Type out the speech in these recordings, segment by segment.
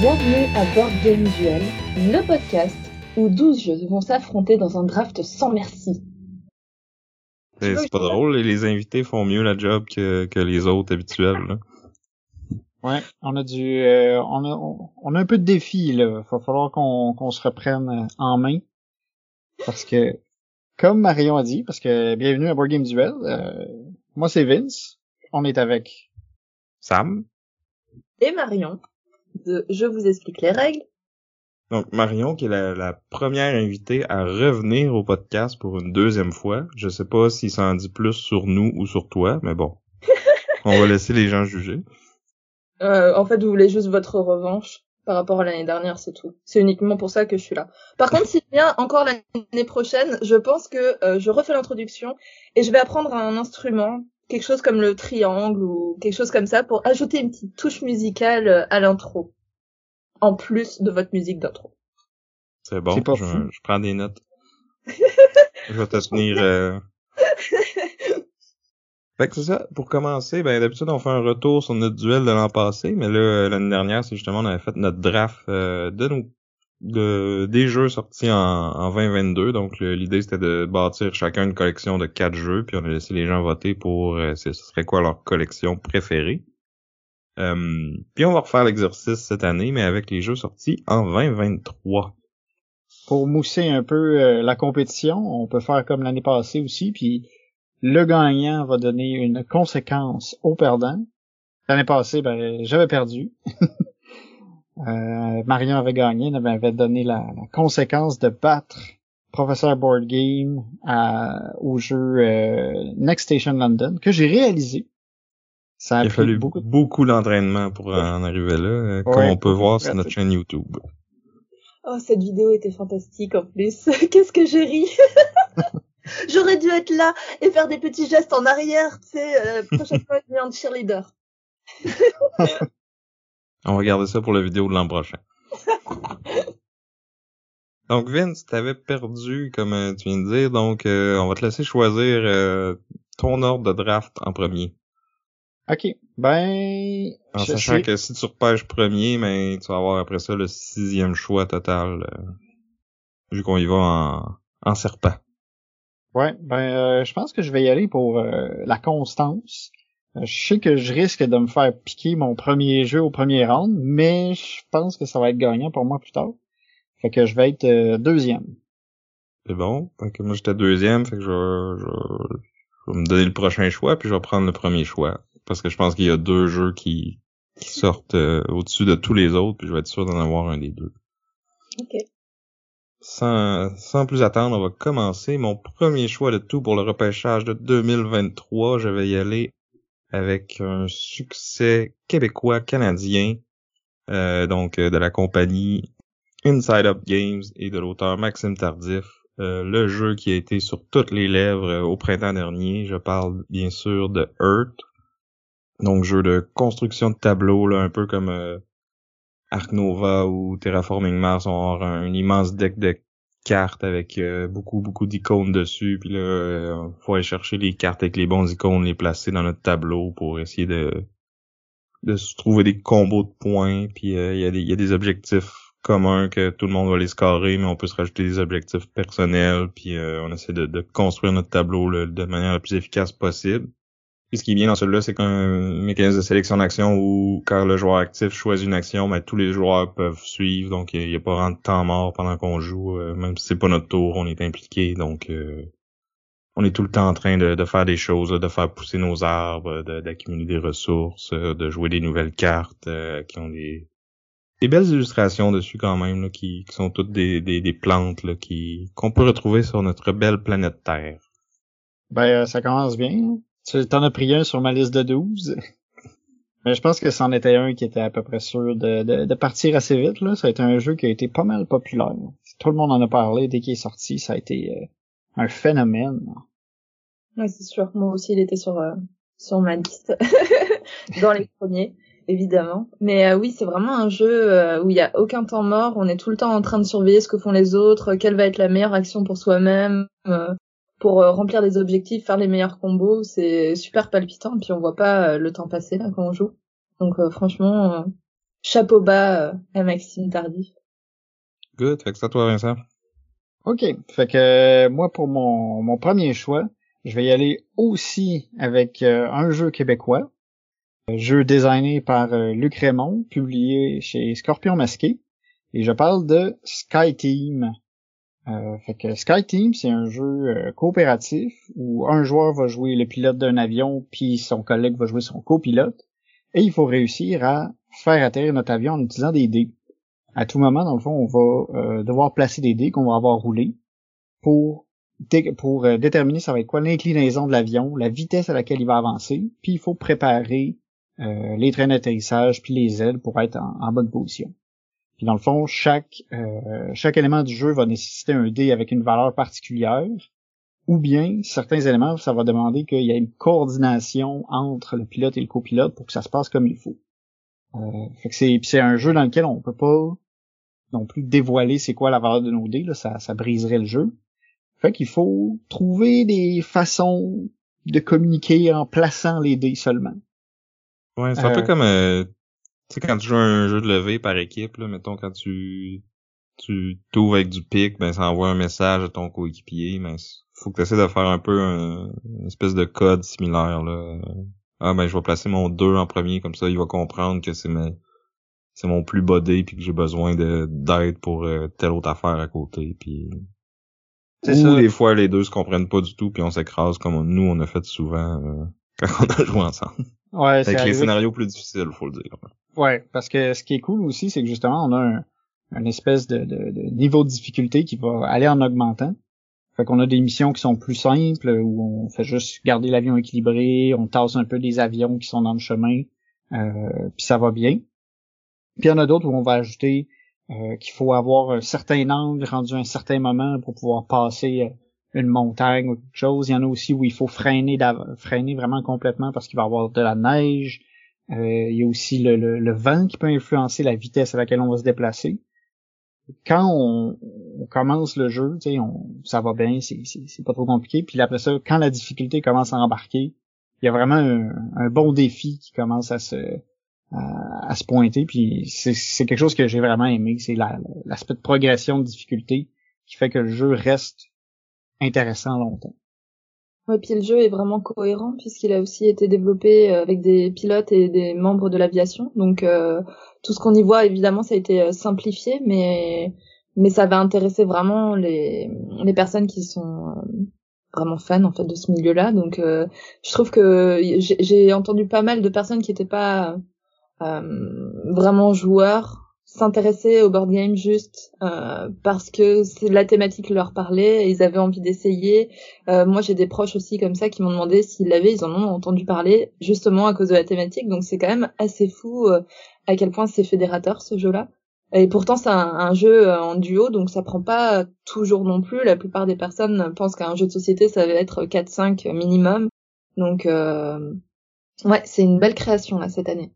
Bienvenue à Board Game Duel, le podcast où 12 jeux vont s'affronter dans un draft sans merci. C'est c'est pas drôle, les invités font mieux la job que, que les autres habituels. Là. Ouais, on a du, euh, on a, on, on a un peu de défi là. Va falloir qu'on qu'on se reprenne en main parce que, comme Marion a dit, parce que bienvenue à Board Game Duel. euh, moi c'est Vince. On est avec. Sam? Et Marion, de Je vous explique les règles. Donc Marion, qui est la, la première invitée à revenir au podcast pour une deuxième fois. Je sais pas si ça en dit plus sur nous ou sur toi, mais bon. On va laisser les gens juger. Euh, en fait, vous voulez juste votre revanche par rapport à l'année dernière, c'est tout. C'est uniquement pour ça que je suis là. Par contre, s'il vient encore l'année prochaine, je pense que euh, je refais l'introduction et je vais apprendre un instrument, quelque chose comme le triangle ou quelque chose comme ça, pour ajouter une petite touche musicale euh, à l'intro, en plus de votre musique d'intro. C'est bon, pas je, fou. je prends des notes. je vais te tenir... euh, Fait que c'est ça. Pour commencer, ben d'habitude on fait un retour sur notre duel de l'an passé, mais là euh, l'année dernière, c'est justement on avait fait notre draft euh, de nos de des jeux sortis en, en 2022. Donc l'idée c'était de bâtir chacun une collection de quatre jeux, puis on a laissé les gens voter pour euh, ce ce serait quoi leur collection préférée. Euh, puis on va refaire l'exercice cette année, mais avec les jeux sortis en 2023. Pour mousser un peu euh, la compétition, on peut faire comme l'année passée aussi, puis le gagnant va donner une conséquence au perdant. L'année passée, ben, j'avais perdu. euh, Marion avait gagné, elle m'avait donné la, conséquence de battre Professeur Board Game au jeu Next Station London, que j'ai réalisé. Ça a, Il a fallu beaucoup beaucoup, de d'entraînement pour en arriver là, euh, comme Ouais, on peut voir sur notre chaîne YouTube. Oh, cette vidéo était fantastique en plus. Qu'est-ce que j'ai ri J'aurais dû être là et faire des petits gestes en arrière, tu sais, euh, prochaine fois, je viens de cheerleader. On va garder ça pour la vidéo de l'an prochain. donc Vince, t'avais perdu comme euh, tu viens de dire, donc euh, on va te laisser choisir euh, ton ordre de draft en premier. Ok, ben... En je sachant sais- que si tu repêches premier, mais tu vas avoir après ça le sixième choix total, euh, vu qu'on y va en, en serpent. Ouais, ben euh, je pense que je vais y aller pour euh, la constance. Euh, je sais que je risque de me faire piquer mon premier jeu au premier round, mais je pense que ça va être gagnant pour moi plus tard. Fait que je vais être euh, deuxième. C'est bon? Donc moi j'étais deuxième, fait que je je, je vais me donner le prochain choix, puis je vais prendre le premier choix. Parce que je pense qu'il y a deux jeux qui, qui sortent euh, au-dessus de tous les autres, puis je vais être sûr d'en avoir un des deux. Ok. Sans, sans plus attendre, on va commencer. Mon premier choix de tout pour le repêchage de 2023, je vais y aller avec un succès québécois-canadien, euh, donc euh, de la compagnie Inside Up Games et de l'auteur Maxime Tardif. Euh, le jeu qui a été sur toutes les lèvres euh, au printemps dernier. Je parle bien sûr de Earth. Donc jeu de construction de tableau, là, un peu comme euh, Ark Nova ou Terraforming Mars ont un, un immense deck de cartes avec euh, beaucoup beaucoup d'icônes dessus. Puis là euh, faut aller chercher les cartes avec les bons icônes les placer dans notre tableau pour essayer de de se trouver des combos de points. Puis euh, il y a des y a des objectifs communs que tout le monde va les scorer mais on peut se rajouter des objectifs personnels. Puis on essaie de, de construire notre tableau de manière la plus efficace possible ce qui est bien dans celui-là, c'est qu'un mécanisme de sélection d'action où quand le joueur actif choisit une action, ben, tous les joueurs peuvent suivre, donc il n'y a pas vraiment de temps mort pendant qu'on joue, euh, même si c'est pas notre tour, on est impliqué, donc euh, on est tout le temps en train de, faire des choses, de faire pousser nos arbres, d'accumuler des ressources, de jouer des nouvelles cartes euh, qui ont des, belles illustrations dessus quand même, là, qui, sont toutes des, plantes là, qu'on peut retrouver sur notre belle planète Terre. Ben, euh, ça commence bien. Tu t'en as pris un sur ma liste de 12. Mais je pense que c'en était un qui était à peu près sûr de, de, de partir assez vite. Là. Ça a été un jeu qui a été pas mal populaire. Tout le monde en a parlé dès qu'il est sorti. Ça a été euh, un phénomène. Ouais, c'est sûr. Moi aussi, il était sur euh, sur ma liste dans les premiers, évidemment. Mais euh, oui, c'est vraiment un jeu euh, où il y a aucun temps mort. On est tout le temps en train de surveiller ce que font les autres, quelle va être la meilleure action pour soi-même, pour remplir des objectifs, faire les meilleurs combos. C'est super palpitant. Et puis on voit pas le temps passer là quand on joue. Donc franchement, chapeau bas à Maxime Tardif. Good. Fait que ça toi, Vincent? OK. Fait que moi, pour mon, mon premier choix, je vais y aller aussi avec euh, un jeu québécois, un jeu designé par euh, Luc Raymond, publié chez Scorpion Masqué, et je parle de Sky Team. Euh, fait que Sky Team, c'est un jeu coopératif où un joueur va jouer le pilote d'un avion, puis son collègue va jouer son copilote, et il faut réussir à faire atterrir notre avion en utilisant des dés. À tout moment, dans le fond, on va devoir placer des dés qu'on va avoir roulés pour euh, déterminer ça va être quoi l'inclinaison de l'avion, la vitesse à laquelle il va avancer, puis il faut préparer euh, les trains d'atterrissage puis les ailes pour être en, bonne position. Puis dans le fond, chaque euh, chaque élément du jeu va nécessiter un dé avec une valeur particulière, ou bien certains éléments, ça va demander qu'il y ait une coordination entre le pilote et le copilote pour que ça se passe comme il faut. Euh, fait que c'est c'est un jeu dans lequel on peut pas non plus dévoiler c'est quoi la valeur de nos dés, là, ça, ça briserait le jeu. Fait qu'il faut trouver des façons de communiquer en plaçant les dés seulement. Ouais, c'est un peu euh. comme euh, sais quand tu joues un jeu de levée par équipe là, mettons quand tu tu t'ouvres avec du pic, ben ça envoie un message à ton coéquipier, mais faut que tu essaies de faire un peu un, une espèce de code similaire là. Ah ben je vais placer mon 2 en premier comme ça il va comprendre que c'est c'est mon plus bodé puis que j'ai besoin de d'aide pour euh, telle autre affaire à côté puis ou des fois les deux se comprennent pas du tout puis on s'écrase comme nous on a fait souvent euh, quand on a joué ensemble. Ouais, Avec les scénarios plus difficiles, faut le dire. Ouais, parce que ce qui est cool aussi, c'est que justement on a un, un espèce de, de, de, niveau de difficulté qui va aller en augmentant. Fait qu'on a des missions qui sont plus simples, où on fait juste garder l'avion équilibré, on tasse un peu des avions qui sont dans le chemin, euh, puis ça va bien. Puis il y en a d'autres où on va ajouter euh, qu'il faut avoir un certain angle rendu à un certain moment pour pouvoir passer euh, une montagne ou quelque chose. Il y en a aussi où il faut freiner, freiner vraiment complètement parce qu'il va y avoir de la neige. Euh, il y a aussi le, le, vent qui peut influencer la vitesse à laquelle on va se déplacer. Quand on, commence le jeu, on, ça va bien, c'est pas trop compliqué. Puis après ça, quand la difficulté commence à embarquer, il y a vraiment un bon défi qui commence à se, à, se pointer. Puis c'est quelque chose que j'ai vraiment aimé. C'est l'aspect de progression de difficulté qui fait que le jeu reste intéressant longtemps. Ouais, puis le jeu est vraiment cohérent puisqu'il a aussi été développé euh, avec des pilotes et des membres de l'aviation. Donc euh, tout ce qu'on y voit, évidemment, ça a été euh, simplifié, mais mais ça va intéresser vraiment les les personnes qui sont vraiment fans en fait de ce milieu-là. Donc je trouve que j'ai entendu pas mal de personnes qui étaient pas euh, vraiment joueurs s'intéresser au board game juste euh, parce que c'est la thématique leur parlait et ils avaient envie d'essayer. Euh, moi, j'ai des proches aussi comme ça qui m'ont demandé s'ils l'avaient, ils en ont entendu parler justement à cause de la thématique. Donc c'est quand même assez fou euh, à quel point c'est fédérateur ce jeu-là. Et pourtant c'est un, un, jeu en duo, donc ça prend pas toujours non plus. La plupart des personnes pensent qu'un jeu de société ça va être 4-5 minimum. Donc ouais, c'est une belle création là cette année.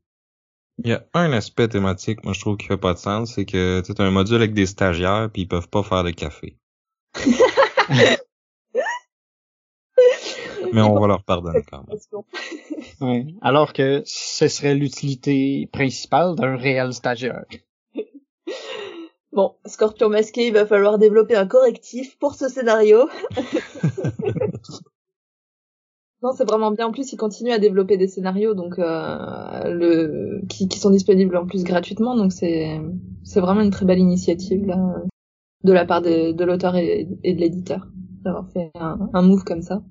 Il y a un aspect thématique, moi je trouve qui fait pas de sens, c'est que c'est un module avec des stagiaires puis ils peuvent pas faire de café. Mais on va leur pardonner quand même. oui. Alors que ce serait l'utilité principale d'un réel stagiaire. Bon, Scorpion masqué, il va falloir développer un correctif pour ce scénario. Non, c'est vraiment bien. En plus, ils continuent à développer des scénarios, donc euh, le qui, qui, sont disponibles en plus gratuitement. Donc c'est c'est vraiment une très belle initiative là, de la part de, de l'auteur et, de l'éditeur d'avoir fait un, un, move comme ça.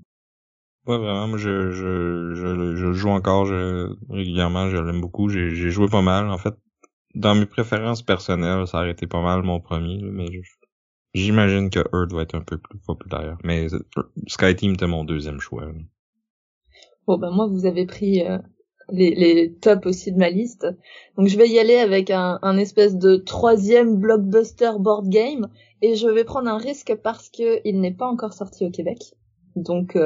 Ouais, vraiment. Moi, je je je, je joue encore je, régulièrement. Je l'aime beaucoup. J'ai joué pas mal. En fait, dans mes préférences personnelles, ça a été pas mal mon premier, mais j'imagine que Earth va être un peu plus populaire. Mais Sky Team était mon deuxième choix. Bon ben moi vous avez pris euh, les, les tops aussi de ma liste. Donc je vais y aller avec un, un espèce de troisième blockbuster board game et je vais prendre un risque parce que il n'est pas encore sorti au Québec. Donc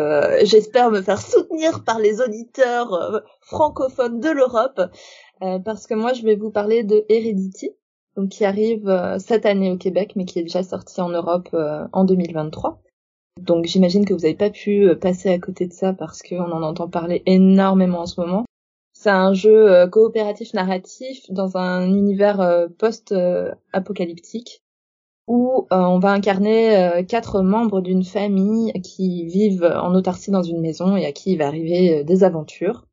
j'espère me faire soutenir par les auditeurs francophones de l'Europe parce que moi je vais vous parler de Heredity donc qui arrive cette année au Québec mais qui est déjà sorti en Europe en 2023. Donc j'imagine que vous n'avez pas pu euh, passer à côté de ça parce qu'on en entend parler énormément en ce moment. C'est un jeu euh, coopératif narratif dans un univers euh, post-apocalyptique où on va incarner quatre membres d'une famille qui vivent en autarcie dans une maison et à qui il va arriver des aventures.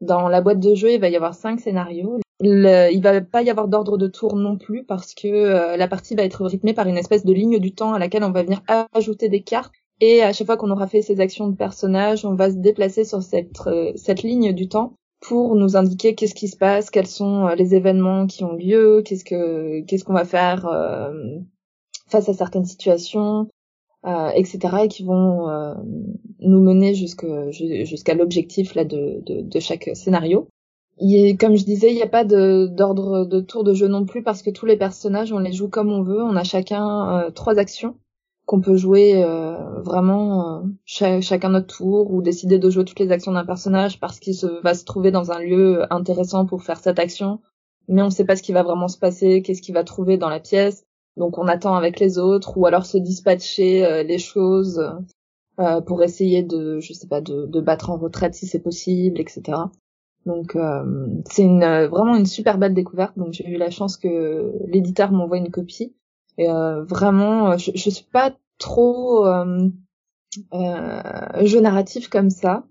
Dans la boîte de jeu, il va y avoir cinq scénarios. Le, il va pas y avoir d'ordre de tour non plus parce que la partie va être rythmée par une espèce de ligne du temps à laquelle on va venir ajouter des cartes et à chaque fois qu'on aura fait ces actions de personnage, on va se déplacer sur cette, euh, cette ligne du temps pour nous indiquer qu'est-ce qui se passe, quels sont euh, les événements qui ont lieu, qu'est-ce que qu'est-ce qu'on va faire euh, face à certaines situations, etc. et qui vont nous mener jusqu'à l'objectif là de, de, de, chaque scénario. Et comme je disais, il n'y a pas d'ordre de, de tour de jeu non plus parce que tous les personnages, on les joue comme on veut. On a chacun trois actions qu'on peut jouer euh, vraiment euh, chacun notre tour ou décider de jouer toutes les actions d'un personnage parce qu'il va se trouver dans un lieu intéressant pour faire cette action, mais on ne sait pas ce qui va vraiment se passer, qu'est-ce qu'il va trouver dans la pièce, donc on attend avec les autres ou alors se dispatcher euh, les choses pour essayer de, je sais pas, de, battre en retraite si c'est possible, etc. Donc c'est vraiment une super belle découverte. Donc j'ai eu la chance que l'éditeur m'envoie une copie et euh, vraiment, euh, je, je suis pas trop euh, euh, jeu narratif comme ça,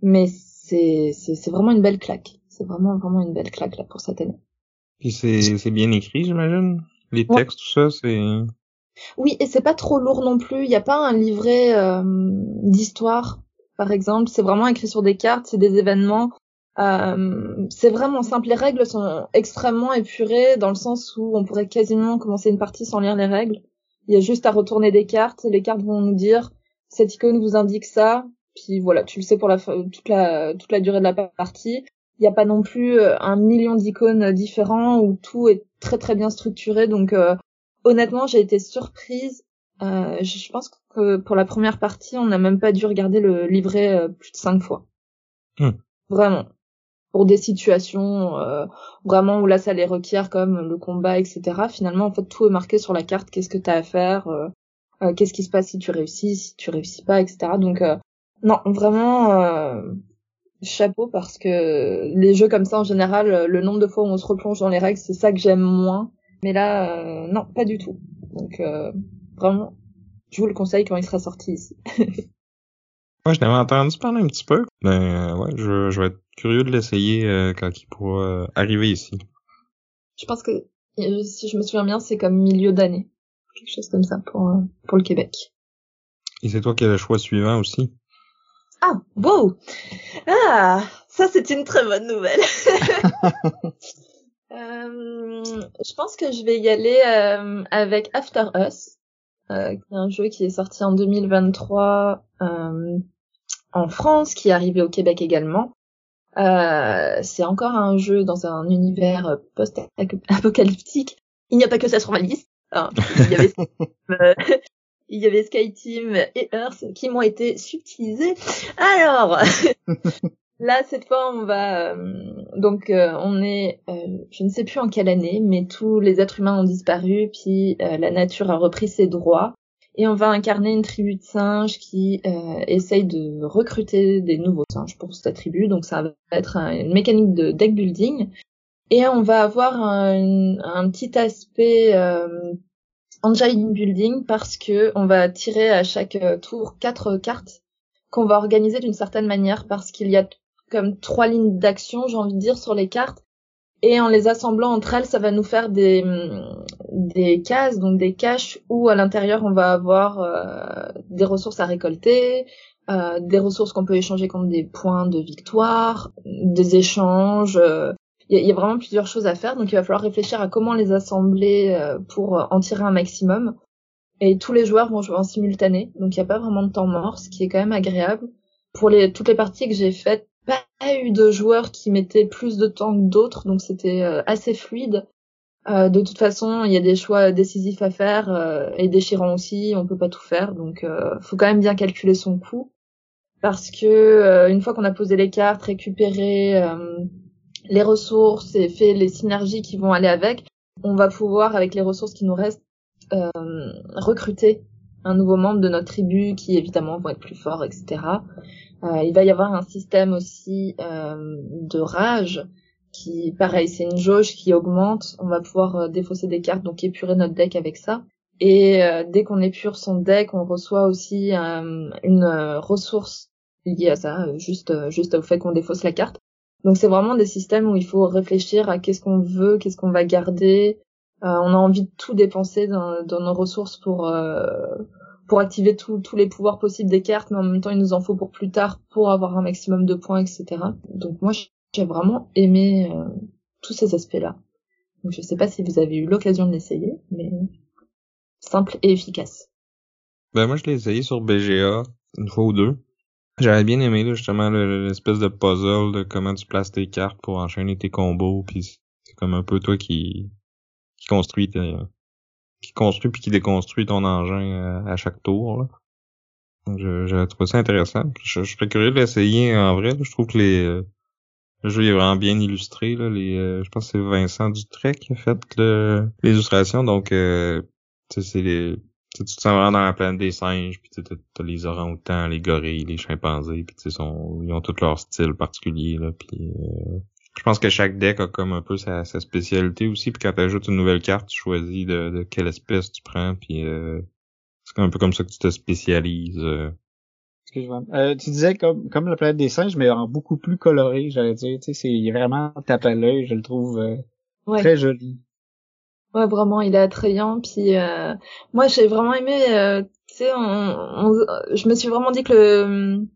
mais c'est c'est vraiment une belle claque. C'est vraiment vraiment une belle claque là pour cette année. Puis c'est c'est bien écrit, j'imagine. Les textes, tout ça, c'est. Oui, et c'est pas trop lourd non plus. Il n'y a pas un livret euh, d'histoire, par exemple. C'est vraiment écrit sur des cartes, c'est des événements. Euh, c'est vraiment simple. Les règles sont extrêmement épurées dans le sens où on pourrait quasiment commencer une partie sans lire les règles. Il y a juste à retourner des cartes. Les cartes vont nous dire cette icône vous indique ça. Puis voilà, tu le sais pour la toute la toute la durée de la partie. Il n'y a pas non plus euh, un million d'icônes différents où tout est très très bien structuré. Donc euh, honnêtement, j'ai été surprise. Euh, je pense que pour la première partie, on n'a même pas dû regarder le livret plus de cinq fois. Hmm. Vraiment pour des situations euh, vraiment où là ça les requiert comme le combat etc finalement en fait tout est marqué sur la carte. Qu'est-ce que tu as à faire euh, euh, qu'est-ce qui se passe si tu réussis si tu réussis pas etc donc non vraiment chapeau parce que les jeux comme ça en général le nombre de fois où on se replonge dans les règles c'est ça que j'aime moins. Mais là non pas du tout. Donc vraiment je vous le conseille quand il sera sorti ici Moi, je n'avais entendu parler un petit peu, mais euh, ouais, je, je, vais être curieux de l'essayer euh, quand il pourra euh, arriver ici. Je pense que, si je me souviens bien, c'est comme milieu d'année. Quelque chose comme ça pour, pour le Québec. Et c'est toi qui as le choix suivant aussi? Ah, wow! Ah, ça c'est une très bonne nouvelle. je pense que je vais y aller avec After Us. Euh, un jeu qui est sorti en 2023 euh, en France, qui est arrivé au Québec également. Euh, c'est encore un jeu dans un univers post-apocalyptique. Il n'y a pas que ça sur ma liste. il, y avait, il y avait Skyteam et Earth qui m'ont été subtilisés. Alors, Là, cette fois, on va euh, donc euh, on est, euh, je ne sais plus en quelle année, mais tous les êtres humains ont disparu, puis la nature a repris ses droits, et on va incarner une tribu de singes qui essaye de recruter des nouveaux singes pour cette tribu. Donc ça va être une mécanique de deck building, et on va avoir un, un petit aspect engine building parce que on va tirer à chaque tour quatre cartes qu'on va organiser d'une certaine manière parce qu'il y a comme trois lignes d'action, j'ai envie de dire, sur les cartes. Et en les assemblant entre elles, ça va nous faire des, des cases, donc des caches où à l'intérieur on va avoir euh, des ressources à récolter, euh, des ressources qu'on peut échanger contre des points de victoire, des échanges. Euh, il y, a vraiment plusieurs choses à faire, donc il va falloir réfléchir à comment les assembler pour en tirer un maximum. Et tous les joueurs vont jouer en simultané, donc il n'y a pas vraiment de temps mort, ce qui est quand même agréable. Pour les, toutes les parties que j'ai faites, pas eu de joueurs qui mettaient plus de temps que d'autres, donc c'était euh, assez fluide. Euh, de toute façon, il y a des choix décisifs à faire euh, et déchirants aussi. On peut pas tout faire, donc faut quand même bien calculer son coût parce que une fois qu'on a posé les cartes, récupéré les ressources et fait les synergies qui vont aller avec, on va pouvoir avec les ressources qui nous restent recruter un nouveau membre de notre tribu qui évidemment vont être plus forts, etc. il va y avoir un système aussi de rage qui, pareil, c'est une jauge qui augmente. On va pouvoir euh, défausser des cartes, donc épurer notre deck avec ça. Et euh, dès qu'on épure son deck, on reçoit aussi euh, une ressource liée à ça, juste juste au fait qu'on défausse la carte. Donc c'est vraiment des systèmes où il faut réfléchir à qu'est-ce qu'on veut, qu'est-ce qu'on va garder. On a envie de tout dépenser dans, dans nos ressources pour pour activer tous les pouvoirs possibles des cartes, mais en même temps il nous en faut pour plus tard pour avoir un maximum de points, etc. Donc moi j'ai vraiment aimé euh, tous ces aspects-là. Donc je sais pas si vous avez eu l'occasion de l'essayer, mais simple et efficace. Ben moi je l'ai essayé sur BGA une fois ou deux. J'avais bien aimé justement l'espèce de puzzle de comment tu places tes cartes pour enchaîner tes combos, puis c'est comme un peu toi qui construit qui construit puis qui déconstruit ton engin euh, à, chaque tour. Là. J'ai trouvé ça intéressant. Je, je serais curieux de l'essayer en vrai. Je trouve que les euh, le jeu est vraiment bien illustré. Là, les, euh, je pense que c'est Vincent Dutrec qui a fait l'illustration. Donc, euh, c'est les... tu te sens vraiment dans la planète des singes, puis t'as les orang-outans, les gorilles, les chimpanzés, puis ils ont tout leur style particulier. Là, puis, euh, je pense que chaque deck a comme un peu sa, spécialité aussi. Puis quand tu ajoutes une nouvelle carte, tu choisis de, quelle espèce tu prends. Puis euh, c'est un peu comme ça que tu te spécialises. Euh, tu disais comme comme la planète des singes, mais en beaucoup plus coloré, j'allais dire. Tu sais, c'est vraiment tape à l'œil, je le trouve euh, très joli. Ouais, vraiment, il est attrayant. Puis euh, moi, j'ai vraiment aimé. Euh, tu sais, on, je me suis vraiment dit que le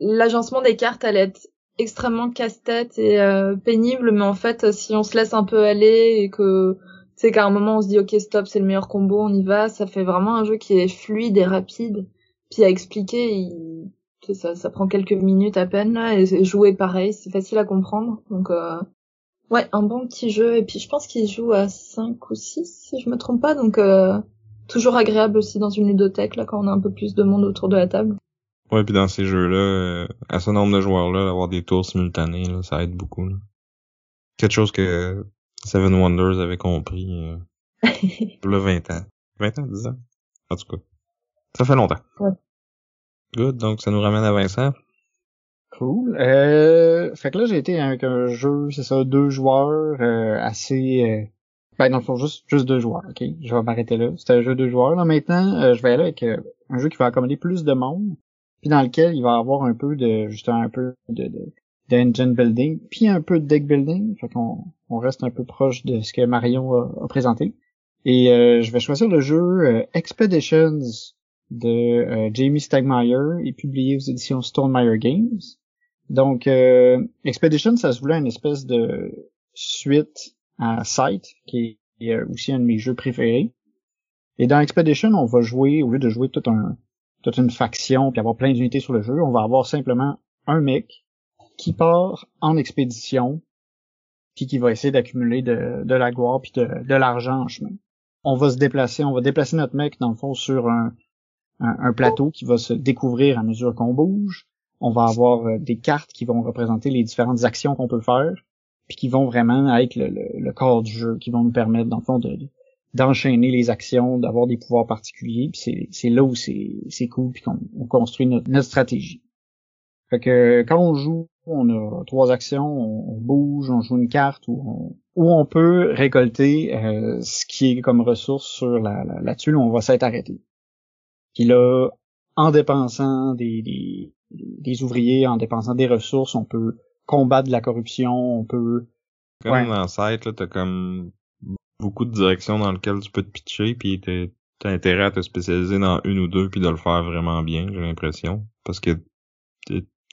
l'agencement des cartes allait être extrêmement casse-tête et pénible, mais en fait, si on se laisse un peu aller et que sais qu'à un moment on se dit ok stop, c'est le meilleur combo, on y va, ça fait vraiment un jeu qui est fluide et rapide. Puis à expliquer, ça, ça prend quelques minutes à peine là, et jouer pareil, c'est facile à comprendre. Donc euh... ouais, un bon petit jeu. Et puis je pense qu'il joue à 5 ou 6 si je me trompe pas, donc euh... toujours agréable aussi dans une ludothèque là quand on a un peu plus de monde autour de la table. Ouais, puis dans ces jeux-là, euh, à ce nombre de joueurs-là, avoir des tours simultanés, là, ça aide beaucoup. Là. Quelque chose que Seven Wonders avait compris euh, le 20 ans. 20 ans, 10 ans? En tout cas. Ça fait longtemps. Ouais. Good, donc ça nous ramène à Vincent. Cool. Euh, fait que là, j'ai été avec un jeu, c'est ça, deux joueurs euh, assez... Euh, ben, dans le fond, juste, juste deux joueurs, ok? Je vais m'arrêter là. C'était un jeu deux joueurs. Là, maintenant, euh, je vais aller avec euh, un jeu qui va accommoder plus de monde, puis dans lequel il va avoir un peu de, justement, un peu de, de d'engine building, puis un peu de deck building. Fait qu'on on reste un peu proche de ce que Marion a, présenté. Et je vais choisir le jeu Expeditions de euh, Jamie Stegmaier et publié aux éditions Stonemeyer Games. Donc, euh, Expedition, ça se voulait une espèce de suite à Sight, qui est euh, aussi un de mes jeux préférés. Et dans Expedition, on va jouer, au lieu de jouer toute, un, toute une faction puis avoir plein d'unités sur le jeu, on va avoir simplement un mec qui part en expédition puis qui va essayer d'accumuler de, de la gloire puis de, l'argent en chemin. On va se déplacer, on va déplacer notre mec dans le fond sur un, un, plateau qui va se découvrir à mesure qu'on bouge. On va avoir euh, des cartes qui vont représenter les différentes actions qu'on peut faire, puis qui vont vraiment être le, le, corps du jeu, qui vont nous permettre, dans le fond, de, d'enchaîner les actions, d'avoir des pouvoirs particuliers. Puis c'est, là où c'est, c'est cool, puis qu'on on construit notre, notre stratégie. Fait que quand on joue, on a trois actions, on, bouge, on joue une carte, ou on, où on peut récolter euh, ce qui est comme ressource sur la, la, la tuile où on va s'être arrêté. Puis là, en dépensant des, des, des, ouvriers, en dépensant des ressources, on peut combattre la corruption, on peut... Comme dans là, t'as comme beaucoup de directions dans lesquelles tu peux te pitcher, puis t'as intérêt à te spécialiser dans une ou deux, puis de le faire vraiment bien, j'ai l'impression. Parce que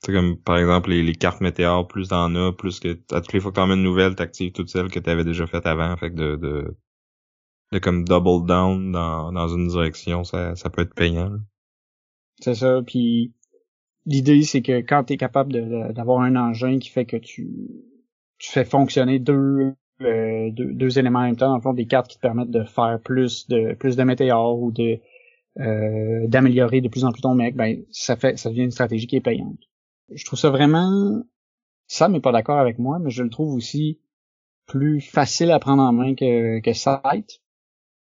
c'est comme par exemple les, cartes météores, plus t'en as, plus que à toutes les fois que t'en mets une nouvelle, t'actives toutes celles que t'avais déjà faites avant, fait que de, de de comme double down dans, dans une direction, ça, ça peut être payant. C'est ça, puis l'idée c'est que quand tu es capable d'avoir un engin qui fait que tu tu fais fonctionner deux deux, deux, éléments en même temps, dans le fond, des cartes qui te permettent de faire plus de plus de météores ou de euh, d'améliorer de plus en plus ton mec, ben ça fait ça devient une stratégie qui est payante. Je trouve ça vraiment ça mais pas d'accord avec moi, mais je le trouve aussi plus facile à prendre en main que, que Sight.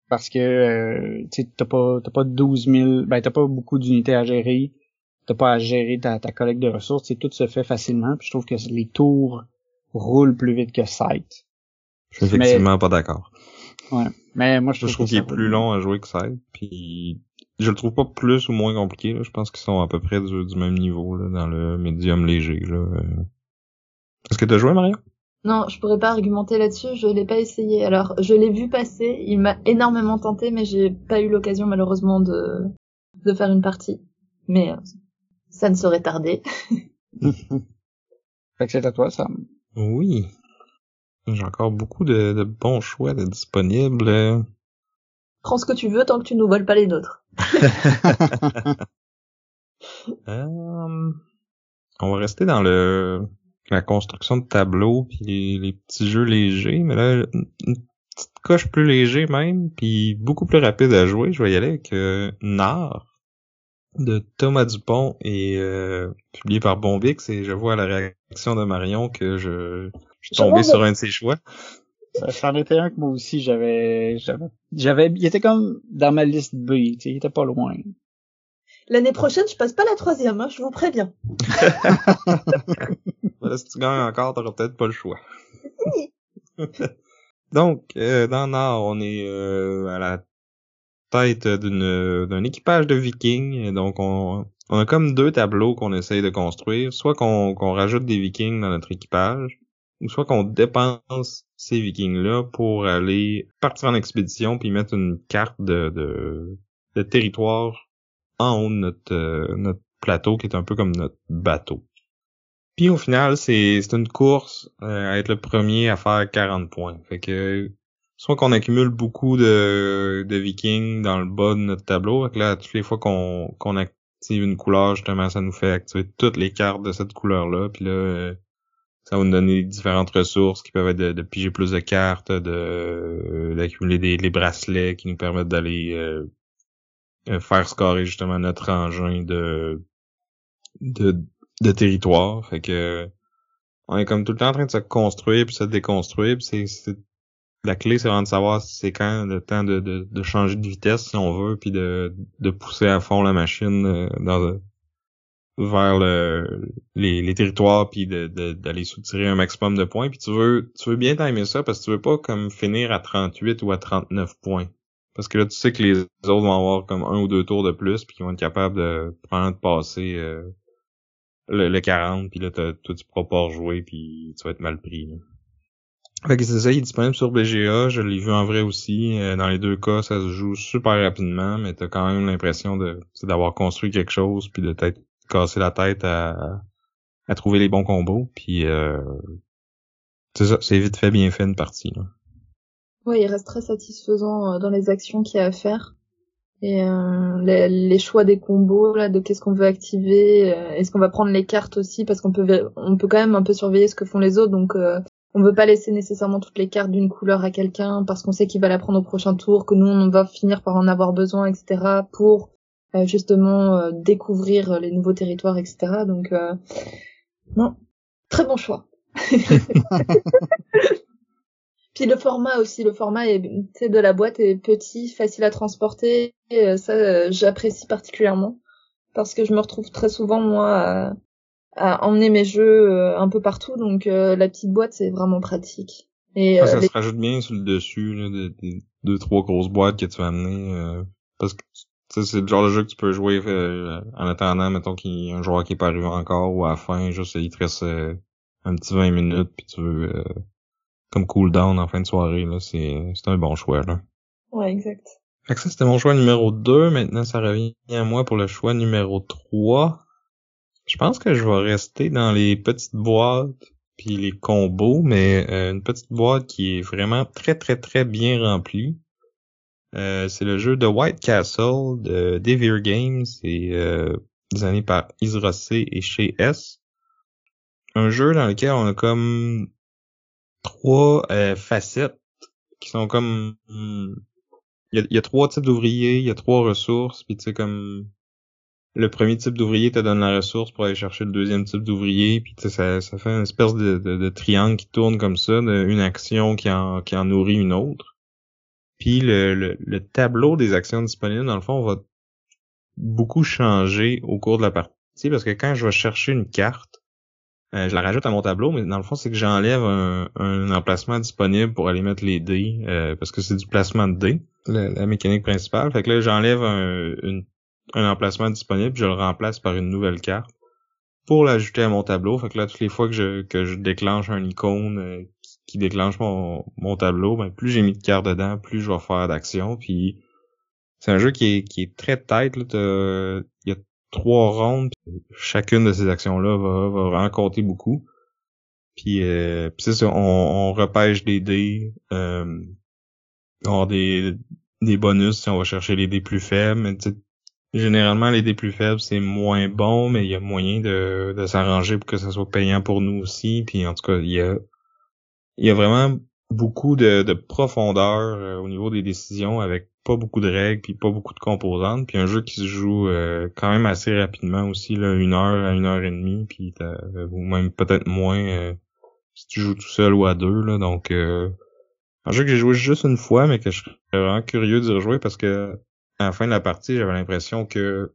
Parce que euh, tu t'as pas t'as pas 12 000, ben t'as pas beaucoup d'unités à gérer, t'as pas à gérer ta, ta collecte de ressources, tout se fait facilement. Puis je trouve que les tours roulent plus vite que Sight. Je suis effectivement pas d'accord. Ouais. Mais moi, je, je trouve qu'il est plus long à jouer que Sight. Puis je le trouve pas plus ou moins compliqué. Là. Je pense qu'ils sont à peu près du, même niveau là, dans le médium léger. Là. Est-ce que tu as joué, Maria? Non, je pourrais pas argumenter là-dessus, je l'ai pas essayé. Alors, je l'ai vu passer, il m'a énormément tenté, mais j'ai pas eu l'occasion malheureusement de de faire une partie. Mais euh, ça ne saurait tarder. fait que c'est à toi, Sam. Oui. J'ai encore beaucoup de, de bons choix de disponibles. Prends ce que tu veux tant que tu nous voles pas les nôtres. euh, on va rester dans le la construction de tableaux puis les, petits jeux légers, mais là une petite coche plus léger même puis beaucoup plus rapide à jouer. Je vais y aller avec euh, Nard de Thomas Dupont et euh, publié par Bombix et je vois la réaction de Marion que je, je suis tombé sur un de ses choix. Ça en était un que moi aussi j'avais j'avais j'avais il était comme dans ma liste B, tu sais, il était pas loin. L'année prochaine, je passe pas la troisième, hein, je vous préviens. voilà, si tu gagnes encore, t'auras peut-être pas le choix. Donc, euh, dans Nord, on est euh, à la tête d'une d'un équipage de vikings. Donc, on, on a comme deux tableaux qu'on essaye de construire. Soit qu'on qu'on rajoute des vikings dans notre équipage, ou soit qu'on dépense ces vikings-là pour aller partir en expédition puis mettre une carte de, de, de territoire en haut de notre, euh, notre plateau qui est un peu comme notre bateau. Puis au final, c'est une course euh, à être le premier à faire 40 points. Fait que soit qu'on accumule beaucoup de, de vikings dans le bas de notre tableau, fait que là, toutes les fois qu'on qu'on active une couleur, justement, ça nous fait activer toutes les cartes de cette couleur-là. Puis là, euh, ça va nous donner différentes ressources qui peuvent être de, piger plus de cartes, de d'accumuler des, les bracelets qui nous permettent d'aller euh, euh, faire scorer justement notre engin de, de de territoire. Fait que on est comme tout le temps en train de se construire puis se déconstruire. Puis c'est, la clé, c'est vraiment de savoir c'est quand le temps de, de, de, changer de vitesse si on veut, puis de, de pousser à fond la machine euh, dans vers le, les, les territoires puis d'aller de, soutirer un maximum de points puis tu veux tu veux bien timer ça parce que tu veux pas comme finir à 38 ou à 39 points parce que là tu sais que les autres vont avoir comme un ou deux tours de plus puis qu'ils vont être capables de prendre de passer euh, le, le, 40 puis là toi tu pourras pas rejouer puis tu vas être mal pris. Fait que c'est ça, il est disponible sur BGA, je l'ai vu en vrai aussi. Euh, dans les deux cas, ça se joue super rapidement, mais t'as quand même l'impression de d'avoir construit quelque chose puis de t'être casser la tête à, à trouver les bons combos. Puis euh, c'est ça, c'est vite fait, bien fait une partie. Là. Ouais, il reste très satisfaisant euh, dans les actions qu'il y a à faire. Et euh, les, les, choix des combos, là, de qu'est-ce qu'on veut activer, euh, est-ce qu'on va prendre les cartes aussi, parce qu'on peut on peut quand même un peu surveiller ce que font les autres, donc euh, on veut pas laisser nécessairement toutes les cartes d'une couleur à quelqu'un parce qu'on sait qu'il va la prendre au prochain tour, que nous on va finir par en avoir besoin, etc. pour justement euh, découvrir les nouveaux territoires, etc. Donc euh, non, très bon choix. Puis le format aussi, le format est, de la boîte est petit, facile à transporter. Et ça, j'apprécie particulièrement parce que je me retrouve très souvent moi à, emmener mes jeux un peu partout. Donc la petite boîte, c'est vraiment pratique. Et ça se rajoute bien sur le dessus là, des, deux trois grosses boîtes que tu vas amener parce que c'est le genre de jeu que tu peux jouer euh, en attendant, mettons qu'il y a un joueur qui est pas arrivé encore ou à la fin, juste il te reste euh, un petit 20 minutes puis tu veux euh, comme cooldown en fin de soirée, là, c'est, c'est un bon choix là. Ouais, exact. Fait que ça c'était mon choix numéro 2, maintenant ça revient à moi pour le choix numéro 3. Je pense que je vais rester dans les petites boîtes puis les combos, mais une petite boîte qui est vraiment très très très bien remplie. Euh, c'est le jeu de White Castle de Devere Games et euh, designé par Isra C et chez S. Un jeu dans lequel on a comme trois euh, facettes qui sont comme hmm, il y a, trois types d'ouvriers, il y a trois ressources, puis tu sais comme le premier type d'ouvrier te donne la ressource pour aller chercher le deuxième type d'ouvrier, puis ça, ça fait une espèce de, de, triangle qui tourne comme ça, une action qui en, qui en nourrit une autre. Puis le, le, tableau des actions disponibles, dans le fond, va beaucoup changer au cours de la partie, parce que quand je vais chercher une carte, euh, je la rajoute à mon tableau, mais dans le fond, c'est que j'enlève un, un, emplacement disponible pour aller mettre les dés, euh, parce que c'est du placement de dés, la, mécanique principale. Fait que là, j'enlève un, un emplacement disponible, je le remplace par une nouvelle carte pour l'ajouter à mon tableau. Fait que là, toutes les fois que je, que je déclenche un icône euh, qui, déclenche mon, mon tableau, ben, plus j'ai mis de cartes dedans, plus je vais faire d'actions. Puis c'est un jeu qui est, qui est très tête. Il y a trois rondes. chacune de ces actions-là va, va compter beaucoup. Puis, euh, ça, on, on, repêche des dés. Euh, on a des, des bonus si on va chercher les dés plus faibles. Mais généralement, les dés plus faibles, c'est moins bon, mais il y a moyen de, de s'arranger pour que ça soit payant pour nous aussi. Puis en tout cas, il y a, il y a vraiment beaucoup de, de profondeur euh, au niveau des décisions avec pas beaucoup de règles puis pas beaucoup de composantes. Puis un jeu qui se joue euh, quand même assez rapidement aussi là une heure à une heure et demie puis ou même peut-être moins euh, si tu joues tout seul ou à deux là. Donc un jeu que j'ai joué juste une fois mais que je serais vraiment curieux d'y rejouer parce que à la fin de la partie j'avais l'impression que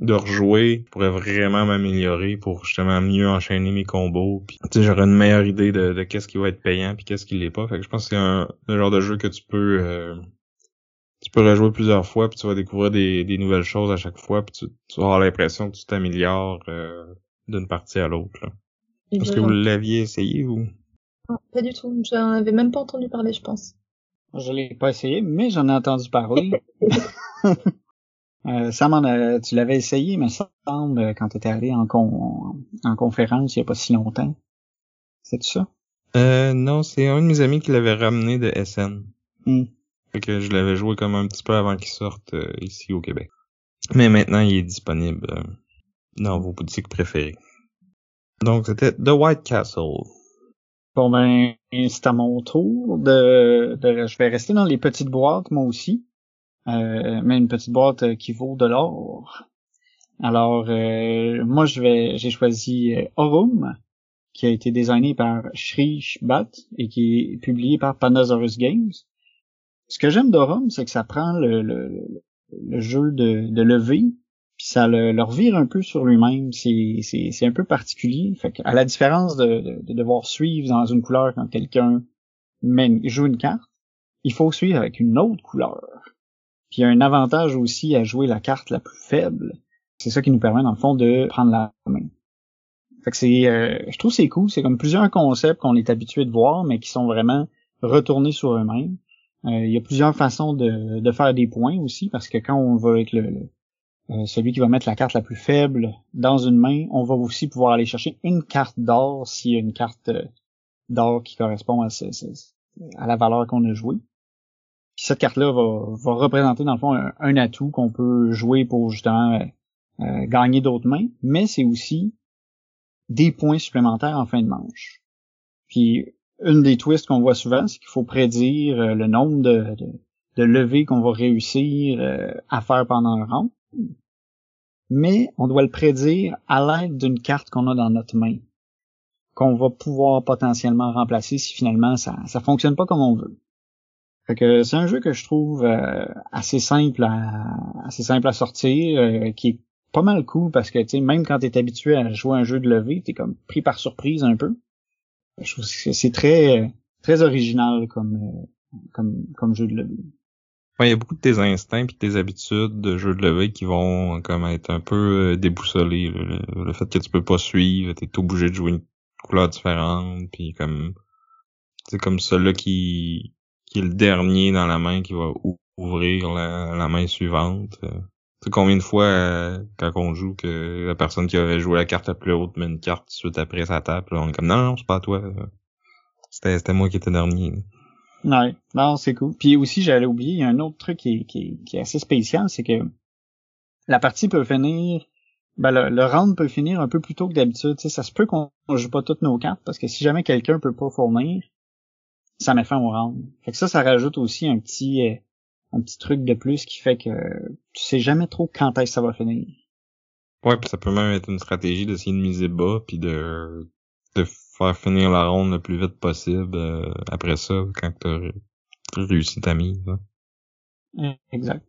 de rejouer pourrait vraiment m'améliorer pour justement mieux enchaîner mes combos. Puis tu sais j'aurais une meilleure idée de, de qu'est-ce qui va être payant puis qu'est-ce qui l'est pas. Fait que je pense que c'est un, genre de jeu que tu peux euh, tu peux rejouer plusieurs fois puis tu vas découvrir des, des nouvelles choses à chaque fois puis tu, tu vas avoir l'impression que tu t'améliores euh, d'une partie à l'autre est-ce que vous l'aviez essayé ou non pas du tout. J'en avais même pas entendu parler je pense. Je l'ai pas essayé mais j'en ai entendu parler Euh, Sam, tu l'avais essayé, mais ça semble, quand tu étais allé en, en conférence il y a pas si longtemps. C'est ça? Euh, non, c'est un de mes amis qui l'avait ramené de SN. Hmm. Fait que je l'avais joué comme un petit peu avant qu'il sorte euh, ici au Québec. Mais maintenant, il est disponible euh, dans vos boutiques préférées. Donc, c'était The White Castle. Bon ben, c'est à mon tour de, de... Je vais rester dans les petites boîtes, moi aussi. Euh, mais une petite boîte euh, qui vaut de l'or. Alors, euh, moi, je vais, j'ai choisi Aurum, qui a été designé par Shrish Bat et qui est publié par Panasaurus Games. Ce que j'aime d'Aurum, c'est que ça prend le, le, jeu de, de levée, puis ça le, le, revire un peu sur lui-même. C'est, un peu particulier. À la différence de, de, de, devoir suivre dans une couleur quand quelqu'un joue une carte, il faut suivre avec une autre couleur. Puis il y a un avantage aussi à jouer la carte la plus faible. C'est ça qui nous permet dans le fond de prendre la main. Fait c'est, euh, je trouve c'est cool. C'est comme plusieurs concepts qu'on est habitué de voir, mais qui sont vraiment retournés sur eux-mêmes. Euh, il y a plusieurs façons de, faire des points aussi, parce que quand on va avec le, euh, celui qui va mettre la carte la plus faible dans une main, on va aussi pouvoir aller chercher une carte d'or s'il y a une carte d'or qui correspond à, à la valeur qu'on a jouée cette carte-là va, représenter dans le fond un, atout qu'on peut jouer pour justement euh, euh, gagner d'autres mains, mais c'est aussi des points supplémentaires en fin de manche. Puis une des twists qu'on voit souvent, c'est qu'il faut prédire euh, le nombre de, levées qu'on va réussir à faire pendant un round. Mais on doit le prédire à l'aide d'une carte qu'on a dans notre main, qu'on va pouvoir potentiellement remplacer si finalement ça ça fonctionne pas comme on veut. Fait que c'est un jeu que je trouve euh, assez simple à assez simple à sortir, euh, qui est pas mal cool parce que tu sais même quand t'es habitué à jouer un jeu de levée, t'es comme pris par surprise un peu. Je trouve que c'est très très original comme euh, comme comme jeu de levée. il y a beaucoup de tes instincts et tes habitudes de jeu de levée qui vont comme être un peu déboussolés. Le, fait que tu peux pas suivre, t'es obligé de jouer une couleur différente, puis comme c'est comme celui-là qui qui est le dernier dans la main qui va ouvrir la, main suivante. Tu sais combien de fois euh, quand on joue que la personne qui avait joué la carte la plus haute met une carte suite après sa table, on est comme non non c'est pas toi. C'était moi qui étais dernier. Ouais, non c'est cool. Puis aussi j'allais oublier il y a un autre truc qui est, qui est, assez spécial, c'est que la partie peut finir ben le, le, round peut finir un peu plus tôt que d'habitude. Tu ça se peut qu'on joue pas toutes nos cartes parce que si jamais quelqu'un peut pas fournir, ça met fin au round. Fait que ça, ça rajoute aussi un petit euh, un petit truc de plus qui fait que tu sais jamais trop quand est-ce que ça va finir. Ouais, puis ça peut même être une stratégie d'essayer de miser bas puis de de faire finir la ronde le plus vite possible euh, après ça quand t'as réussi ta mise. Hein. Exact.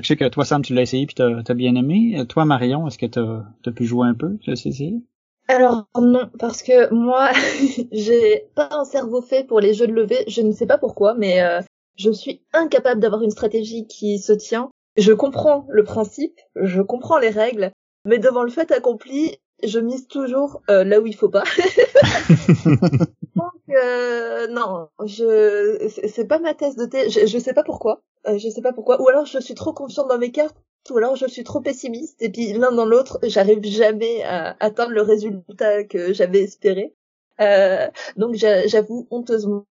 je sais que toi, Sam, tu l'as essayé puis t'as as bien aimé. Toi, Marion, est-ce que t'as as pu jouer un peu? Tu l'as essayé? Alors non, parce que moi, j'ai pas un cerveau fait pour les jeux de levée. Je ne sais pas pourquoi, mais euh, je suis incapable d'avoir une stratégie qui se tient. Je comprends le principe, je comprends les règles, mais devant le fait accompli, je mise toujours euh, là où il faut pas. Donc euh, non, je c'est pas ma thèse de thé. Je, je sais pas pourquoi. Euh, je sais pas pourquoi. Ou alors je suis trop confiante dans mes cartes. Ou alors je suis trop pessimiste. Et puis l'un dans l'autre, j'arrive jamais à atteindre le résultat que j'avais espéré. Euh, donc j'avoue honteusement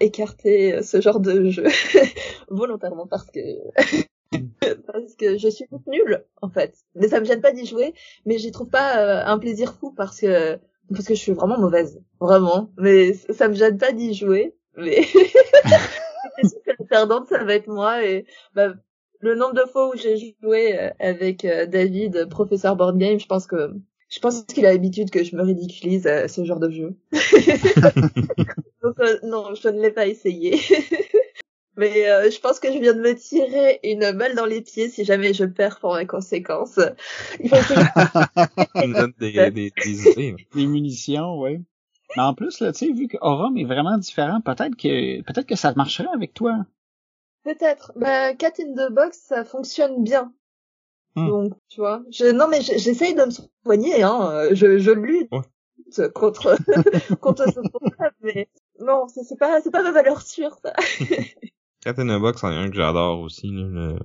écarter ce genre de jeu volontairement parce que parce que je suis nulle en fait. Mais ça me gêne pas d'y jouer, mais j'y trouve pas euh, un plaisir fou parce que parce que je suis vraiment mauvaise, vraiment. Mais ça me gêne pas d'y jouer, mais je que la perdante ça va être moi et bah, le nombre de fois où j'ai joué euh, avec euh, David, professeur board game, je pense que je pense qu'il a l'habitude que je me ridiculise à ce genre de jeu. Donc non, je ne l'ai pas essayé. Mais euh, je pense que je viens de me tirer une balle dans les pieds si jamais je perds pour la conséquence. Il faut que... des, des, des, des munitions, ouais. Mais en plus, là, tu sais, vu que Aurum est vraiment différent, peut-être que peut-être que ça marcherait avec toi. Peut-être. Bah, Cat in the Box, ça fonctionne bien. Hmm. Donc, tu vois. Je, non, mais j'essaye de me soigner, hein. Je, je lutte contre, contre ce problème, mais non, c'est pas, c'est pas ma valeur sûre, ça. Cat in a Box, est un que j'adore aussi, le,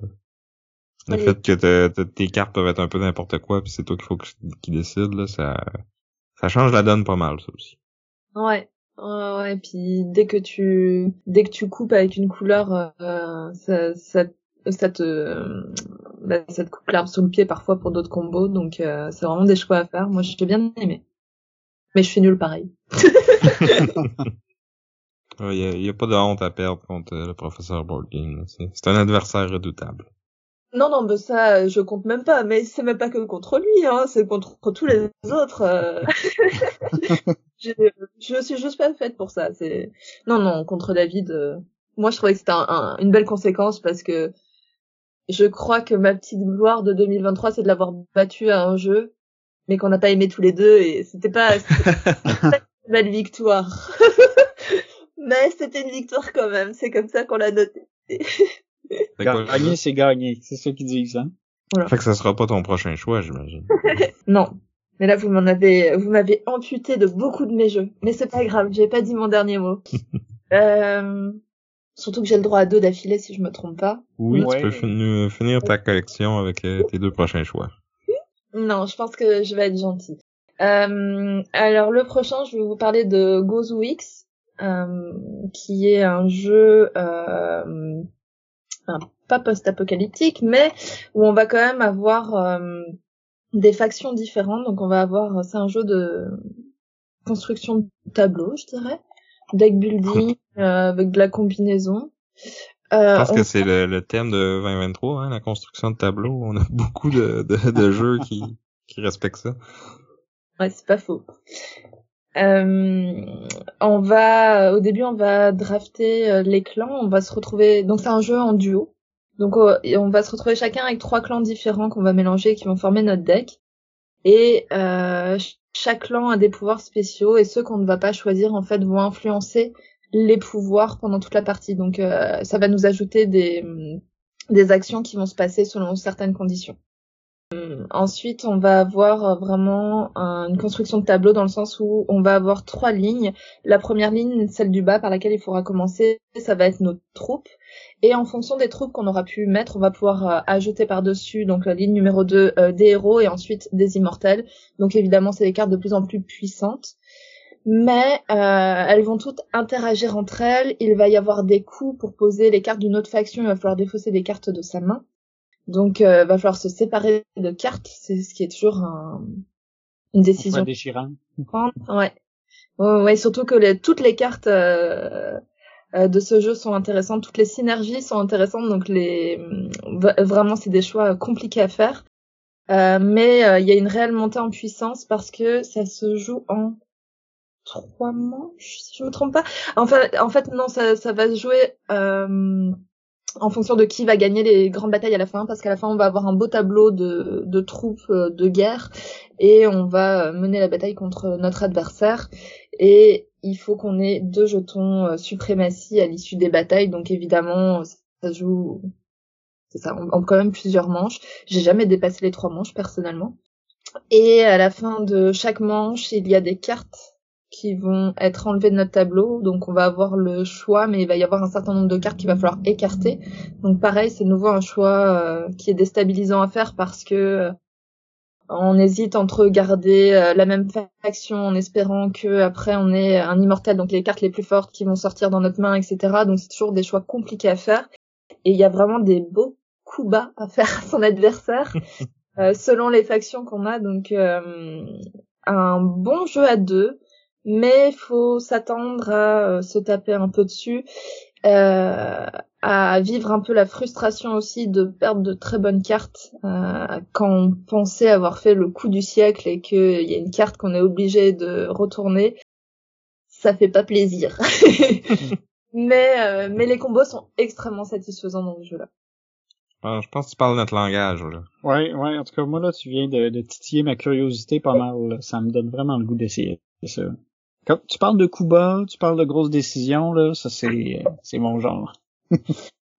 le fait que tes cartes peuvent être un peu n'importe quoi, puis c'est toi qu'il faut qui décide, là, ça, ça change la donne pas mal, ça aussi. Ouais. Ouais, ouais, puis dès que tu dès que tu coupes avec une couleur, euh, ça, ça, te bah, ça te coupe l'arbre sous le pied parfois pour d'autres combos, donc euh, c'est vraiment des choix à faire. Moi, j'ai bien aimé, mais je suis nulle pareil. Il n'y a, pas de honte à perdre contre le professeur Board C'est un adversaire redoutable. Non, non, mais ça, je compte même pas. Mais c'est même pas que contre lui, hein. C'est contre tous les autres. Euh. je, je suis juste pas faite pour ça. C'est non, non, contre David. Euh, moi, je trouvais que c'était une belle conséquence parce que je crois que ma petite gloire de 2023, c'est de l'avoir battu à un jeu, mais qu'on n'a pas aimé tous les deux et c'était pas, pas une belle victoire. mais c'était une victoire quand même. C'est comme ça qu'on l'a noté. Gagner, c'est gagner. C'est ce qu'ils disent, hein. Voilà. Fait que ça sera pas ton prochain choix, j'imagine. non. Mais là, vous m'en avez, vous m'avez amputé de beaucoup de mes jeux. Mais c'est pas grave, j'ai pas dit mon dernier mot. euh, surtout que j'ai le droit à deux d'affilée si je me trompe pas. Oui, tu peux finir ta collection avec euh, tes deux prochains choix. Non, je pense que je vais être gentille. Euh, alors le prochain, je vais vous parler de Gozu X. Euh, qui est un jeu euh, pas post-apocalyptique, mais où on va quand même avoir euh, des factions différentes. Donc on va avoir, c'est un jeu de construction de tableau, je dirais, deck building avec de la combinaison. Euh, je pense que c'est le, thème de 2023, hein, la construction de tableau. On a beaucoup de, de, de jeux qui, qui respectent ça. Ouais, c'est pas faux. Euh, on va, au début, on va drafter euh, les clans. On va se retrouver. Donc c'est un jeu en duo. Donc on va se retrouver chacun avec trois clans différents qu'on va mélanger, qui vont former notre deck. Et euh, chaque clan a des pouvoirs spéciaux et ceux qu'on ne va pas choisir en fait vont influencer les pouvoirs pendant toute la partie. Donc ça va nous ajouter des actions qui vont se passer selon certaines conditions. Euh, ensuite, on va avoir euh, vraiment une construction de tableau dans le sens où on va avoir trois lignes. La première ligne, celle du bas par laquelle il faudra commencer, ça va être nos troupes. Et en fonction des troupes qu'on aura pu mettre, on va pouvoir euh, ajouter par-dessus donc la ligne numéro 2 des héros et ensuite des immortels. Donc évidemment, c'est des cartes de plus en plus puissantes. Mais elles vont toutes interagir entre elles. Il va y avoir des coups pour poser les cartes d'une autre faction. Il va falloir défausser des cartes de sa main. Donc, euh, va falloir se séparer de cartes. C'est ce qui est toujours un, une décision. déchirante. Ouais. ouais. Ouais, surtout que les, toutes les cartes euh, euh, de ce jeu sont intéressantes, toutes les synergies sont intéressantes, donc les vraiment c'est des choix compliqués à faire. Euh, mais euh, il y a une réelle montée en puissance parce que ça se joue en trois manches, si je me trompe pas. Enfin, en fait, non, ça, ça va se jouer euh, en fonction de qui va gagner les grandes batailles à la fin, parce qu'à la fin, on va avoir un beau tableau de, troupes de guerre et on va mener la bataille contre notre adversaire. Et il faut qu'on ait deux jetons suprématie à l'issue des batailles, donc évidemment, ça joue c'est ça, en, quand même plusieurs manches. J'ai jamais dépassé les trois manches personnellement. Et à la fin de chaque manche, il y a des cartes qui vont être enlevées de notre tableau. Donc on va avoir le choix, mais il va y avoir un certain nombre de cartes qu'il va falloir écarter. Donc pareil, c'est nouveau un choix euh, qui est déstabilisant à faire parce que euh, on hésite entre garder euh, la même faction en espérant que après on ait un immortel, donc les cartes les plus fortes qui vont sortir dans notre main, etc. Donc c'est toujours des choix compliqués à faire. Et il y a vraiment des beaux coup bas à faire à son adversaire euh, selon les factions qu'on a. Donc euh, un bon jeu à deux, mais faut s'attendre à euh, se taper un peu dessus, à vivre un peu la frustration aussi de perdre de très bonnes cartes quand on pensait avoir fait le coup du siècle et qu'il y a une carte qu'on est obligé de retourner. Ça fait pas plaisir. mais mais les combos sont extrêmement satisfaisants dans ce jeu-là. Je pense que tu parles notre langage, là. Ouais, ouais, en tout cas, moi, là, tu viens de, de titiller ma curiosité pas mal, Ça me donne vraiment le goût d'essayer ça. Tu parles de Kuba, tu parles de grosses décisions, là, ça, c'est, c'est mon genre.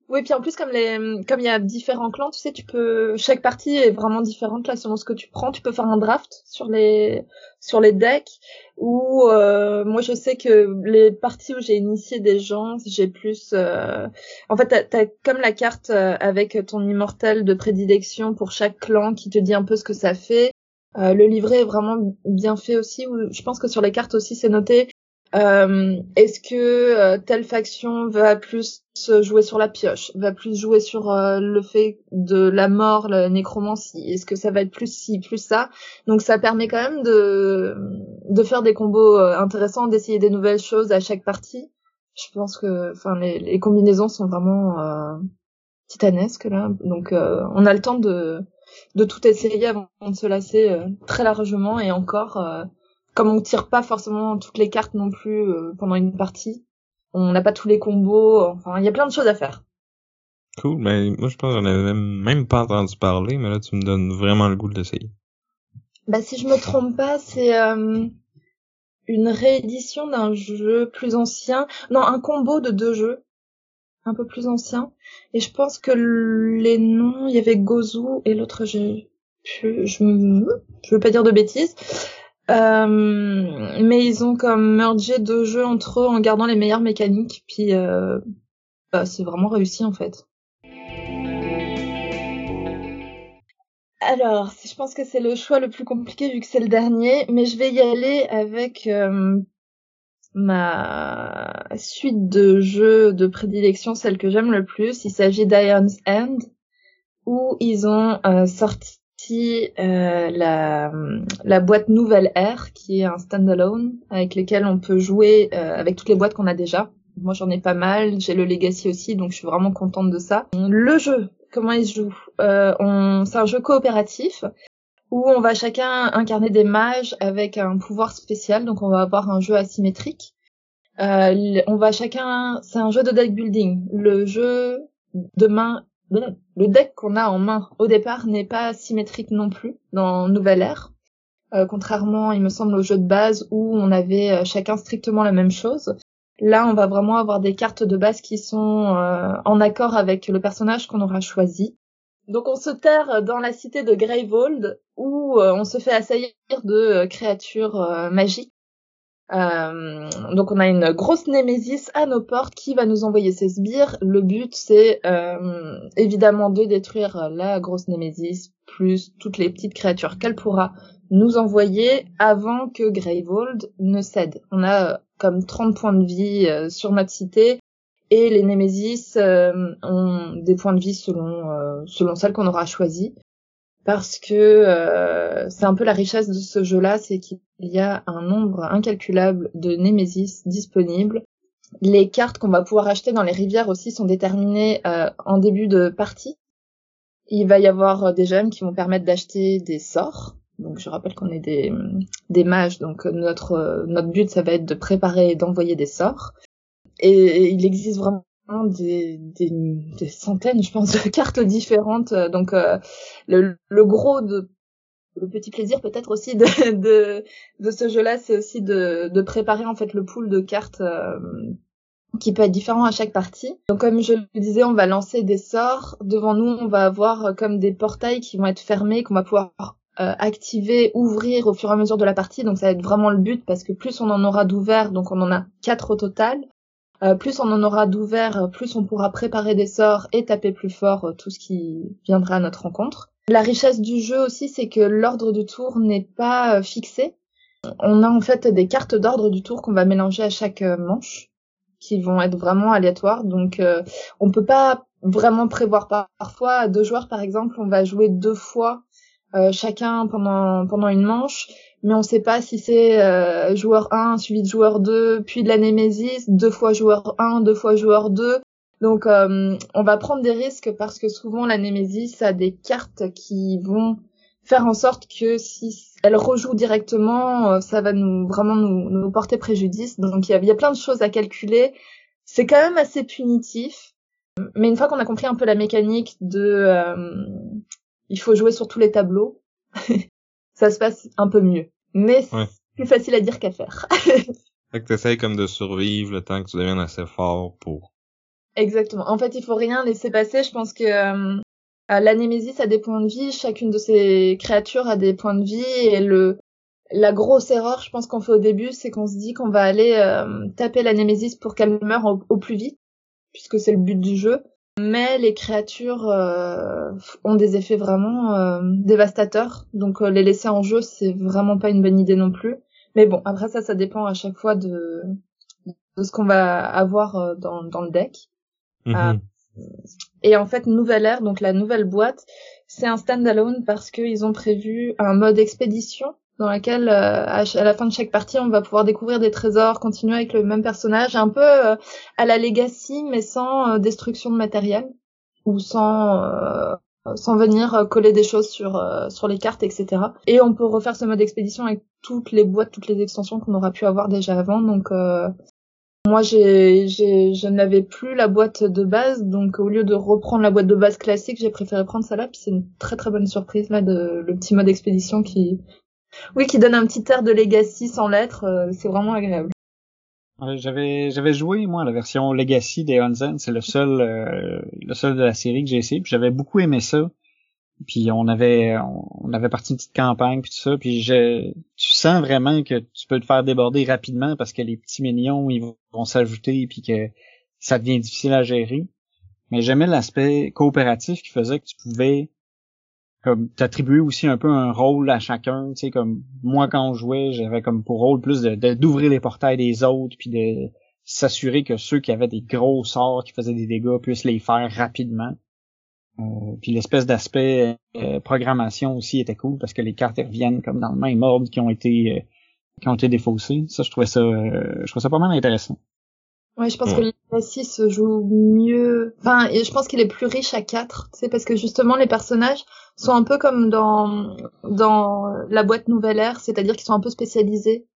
Oui, puis en plus comme les comme il y a différents clans, tu sais, tu peux chaque partie est vraiment différente là selon ce que tu prends. Tu peux faire un draft sur les sur les decks ou euh, moi je sais que les parties où j'ai initié des gens, j'ai plus euh, en fait t'as as comme la carte euh, avec ton immortel de prédilection pour chaque clan qui te dit un peu ce que ça fait. Le livret est vraiment bien fait aussi. Je pense que sur les cartes aussi c'est noté euh, Est-ce que euh, telle faction va plus jouer sur la pioche, va plus jouer sur euh, le fait de la mort, la nécromancie? Est-ce que ça va être plus ci, plus ça? Donc ça permet quand même de de faire des combos euh, intéressants, d'essayer des nouvelles choses à chaque partie. Je pense que, enfin, les, les, combinaisons sont vraiment titanesques là. Donc on a le temps de de tout essayer avant de se lasser très largement et encore comme on tire pas forcément toutes les cartes non plus euh, pendant une partie, on n'a pas tous les combos, enfin il y a plein de choses à faire. Cool, mais moi je pense j'en avais même, pas entendu parler, mais là tu me donnes vraiment le goût de l'essayer. Bah si je me trompe pas, c'est euh, une réédition d'un jeu plus ancien, non un combo de deux jeux un peu plus anciens, et je pense que les noms, il y avait Gozu et l'autre je je je, je veux pas dire de bêtises. Euh, mais ils ont comme mergé deux jeux entre eux en gardant les meilleures mécaniques, puis euh, bah, c'est vraiment réussi en fait. Alors, je pense que c'est le choix le plus compliqué vu que c'est le dernier, mais je vais y aller avec euh, ma suite de jeux de prédilection, celle que j'aime le plus. Il s'agit d'Iron's End, où ils ont euh, sorti euh, la, boîte Nouvelle Air, qui est un standalone avec lequel on peut jouer euh, avec toutes les boîtes qu'on a déjà. Moi, j'en ai pas mal. J'ai le Legacy aussi, donc je suis vraiment contente de ça. Le jeu, comment il se joue? C'est un jeu coopératif où on va chacun incarner des mages avec un pouvoir spécial. Donc, on va avoir un jeu asymétrique. Euh, on va chacun, c'est un jeu de deck building. Le jeu de main le deck qu'on a en main au départ n'est pas symétrique non plus dans Nouvelle Ère. Euh, contrairement, il me semble, au jeu de base où on avait euh, chacun strictement la même chose. Là, on va vraiment avoir des cartes de base qui sont en accord avec le personnage qu'on aura choisi. Donc on se terre dans la cité de Greyvold où on se fait assaillir de créatures magiques euh, donc on a une grosse némésis à nos portes qui va nous envoyer ses sbires. Le but c'est euh, évidemment de détruire la grosse némésis plus toutes les petites créatures qu'elle pourra nous envoyer avant que Greyvold ne cède. On a euh, comme 30 points de vie sur notre cité Et les Némésis ont des points de vie selon selon celle qu'on aura choisie parce que euh, c'est un peu la richesse de ce jeu-là, c'est qu'il y a un nombre incalculable de Némésis disponibles. Les cartes qu'on va pouvoir acheter dans les rivières aussi sont déterminées euh, en début de partie. Il va y avoir des gemmes qui vont permettre d'acheter des sorts. Donc je rappelle qu'on est des, des mages, donc notre notre but ça va être de préparer et d'envoyer des sorts. Et il existe vraiment des, des, des, centaines, je pense, de cartes différentes. Donc euh, le, le, gros de le petit plaisir peut-être aussi de, de, de ce jeu-là, c'est aussi de, de préparer en fait le pool de cartes euh, qui peut être différent à chaque partie. Donc comme je le disais, on va lancer des sorts. Devant nous, on va avoir comme des portails qui vont être fermés, qu'on va pouvoir euh, activer, ouvrir au fur et à mesure de la partie. Donc ça va être vraiment le but parce que plus on en aura d'ouverts, donc on en a quatre au total, euh, plus on en aura d'ouverts, euh, plus on pourra préparer des sorts et taper plus fort euh, tout ce qui viendra à notre rencontre. La richesse du jeu aussi, c'est que l'ordre du tour n'est pas fixé. On a en fait des cartes d'ordre du tour qu'on va mélanger à chaque manche, qui vont être vraiment aléatoires. Donc, on peut pas vraiment prévoir. Parfois, deux joueurs, par exemple, on va jouer deux fois chacun pendant pendant une manche mais on sait pas si c'est euh, joueur 1 suivi de joueur 2, puis de la Némésis, deux fois joueur 1, deux fois joueur 2. Donc euh, on va prendre des risques parce que souvent la Némésis a des cartes qui vont faire en sorte que si elle rejoue directement, euh, ça va nous vraiment nous, nous porter préjudice. Donc il y a, y a plein de choses à calculer. C'est quand même assez punitif. Mais une fois qu'on a compris un peu la mécanique de il faut jouer sur tous les tableaux, ça se passe un peu mieux mais c'est plus facile à dire qu'à faire. fait que t'essayes comme de survivre le temps que tu deviennes assez fort pour. Exactement. En fait, il faut rien laisser passer. Je pense que euh, l'anémésis a des points de vie. Chacune de ces créatures a des points de vie et le la grosse erreur, je pense qu'on fait au début, c'est qu'on se dit qu'on va aller euh, taper l'anémésis pour qu'elle meure au, plus vite, puisque c'est le but du jeu mais les créatures euh, ont des effets vraiment euh, dévastateurs. Donc euh, les laisser en jeu, c'est vraiment pas une bonne idée non plus. Mais bon, après ça, ça dépend à chaque fois de, de ce qu'on va avoir dans, dans le deck. Mm-hmm. et en fait, Nouvelle Ère, donc la nouvelle boîte, c'est un standalone parce qu'ils ont prévu un mode expédition dans laquelle euh, à, la fin de chaque partie on va pouvoir découvrir des trésors, continuer avec le même personnage, un peu euh, à la Legacy mais sans euh, destruction de matériel ou sans sans venir coller des choses sur sur les cartes etc. Et on peut refaire ce mode expédition avec toutes les boîtes, toutes les extensions qu'on aura pu avoir déjà avant donc moi, j'ai, j'ai, je n'avais plus la boîte de base, donc au lieu de reprendre la boîte de base classique, j'ai préféré prendre celle-là. Puis c'est une très très bonne surprise là de le petit mode expédition qui oui, qui donne un petit air de Legacy sans lettres, euh, c'est vraiment agréable. J'avais j'avais joué moi la version Legacy des Unzen, c'est le seul euh, le seul de la série que j'ai essayé, puis j'avais beaucoup aimé ça. Puis on avait on avait parti une petite campagne puis tout ça, puis je tu sens vraiment que tu peux te faire déborder rapidement parce que les petits minions ils vont s'ajouter puis que ça devient difficile à gérer. Mais j'aimais l'aspect coopératif qui faisait que tu pouvais comme t'attribuer aussi un peu un rôle à chacun, tu sais comme moi quand je jouais, j'avais comme pour rôle plus de d'ouvrir les portails des autres puis de s'assurer que ceux qui avaient des gros sorts qui faisaient des dégâts puissent les faire rapidement. Euh, puis l'espèce d'aspect euh, programmation aussi était cool parce que les cartes reviennent comme dans le même ordre qui ont été euh, qui ont été défaussées. Ça je trouvais ça je trouvais ça pas mal intéressant. Ouais, je pense que le 6 se joue mieux. Enfin, je pense qu'il est plus riche à 4, tu sais, parce que justement les personnages sont un peu comme dans dans la boîte Nouvelle Ère, c'est-à-dire qu'ils sont un peu spécialisés.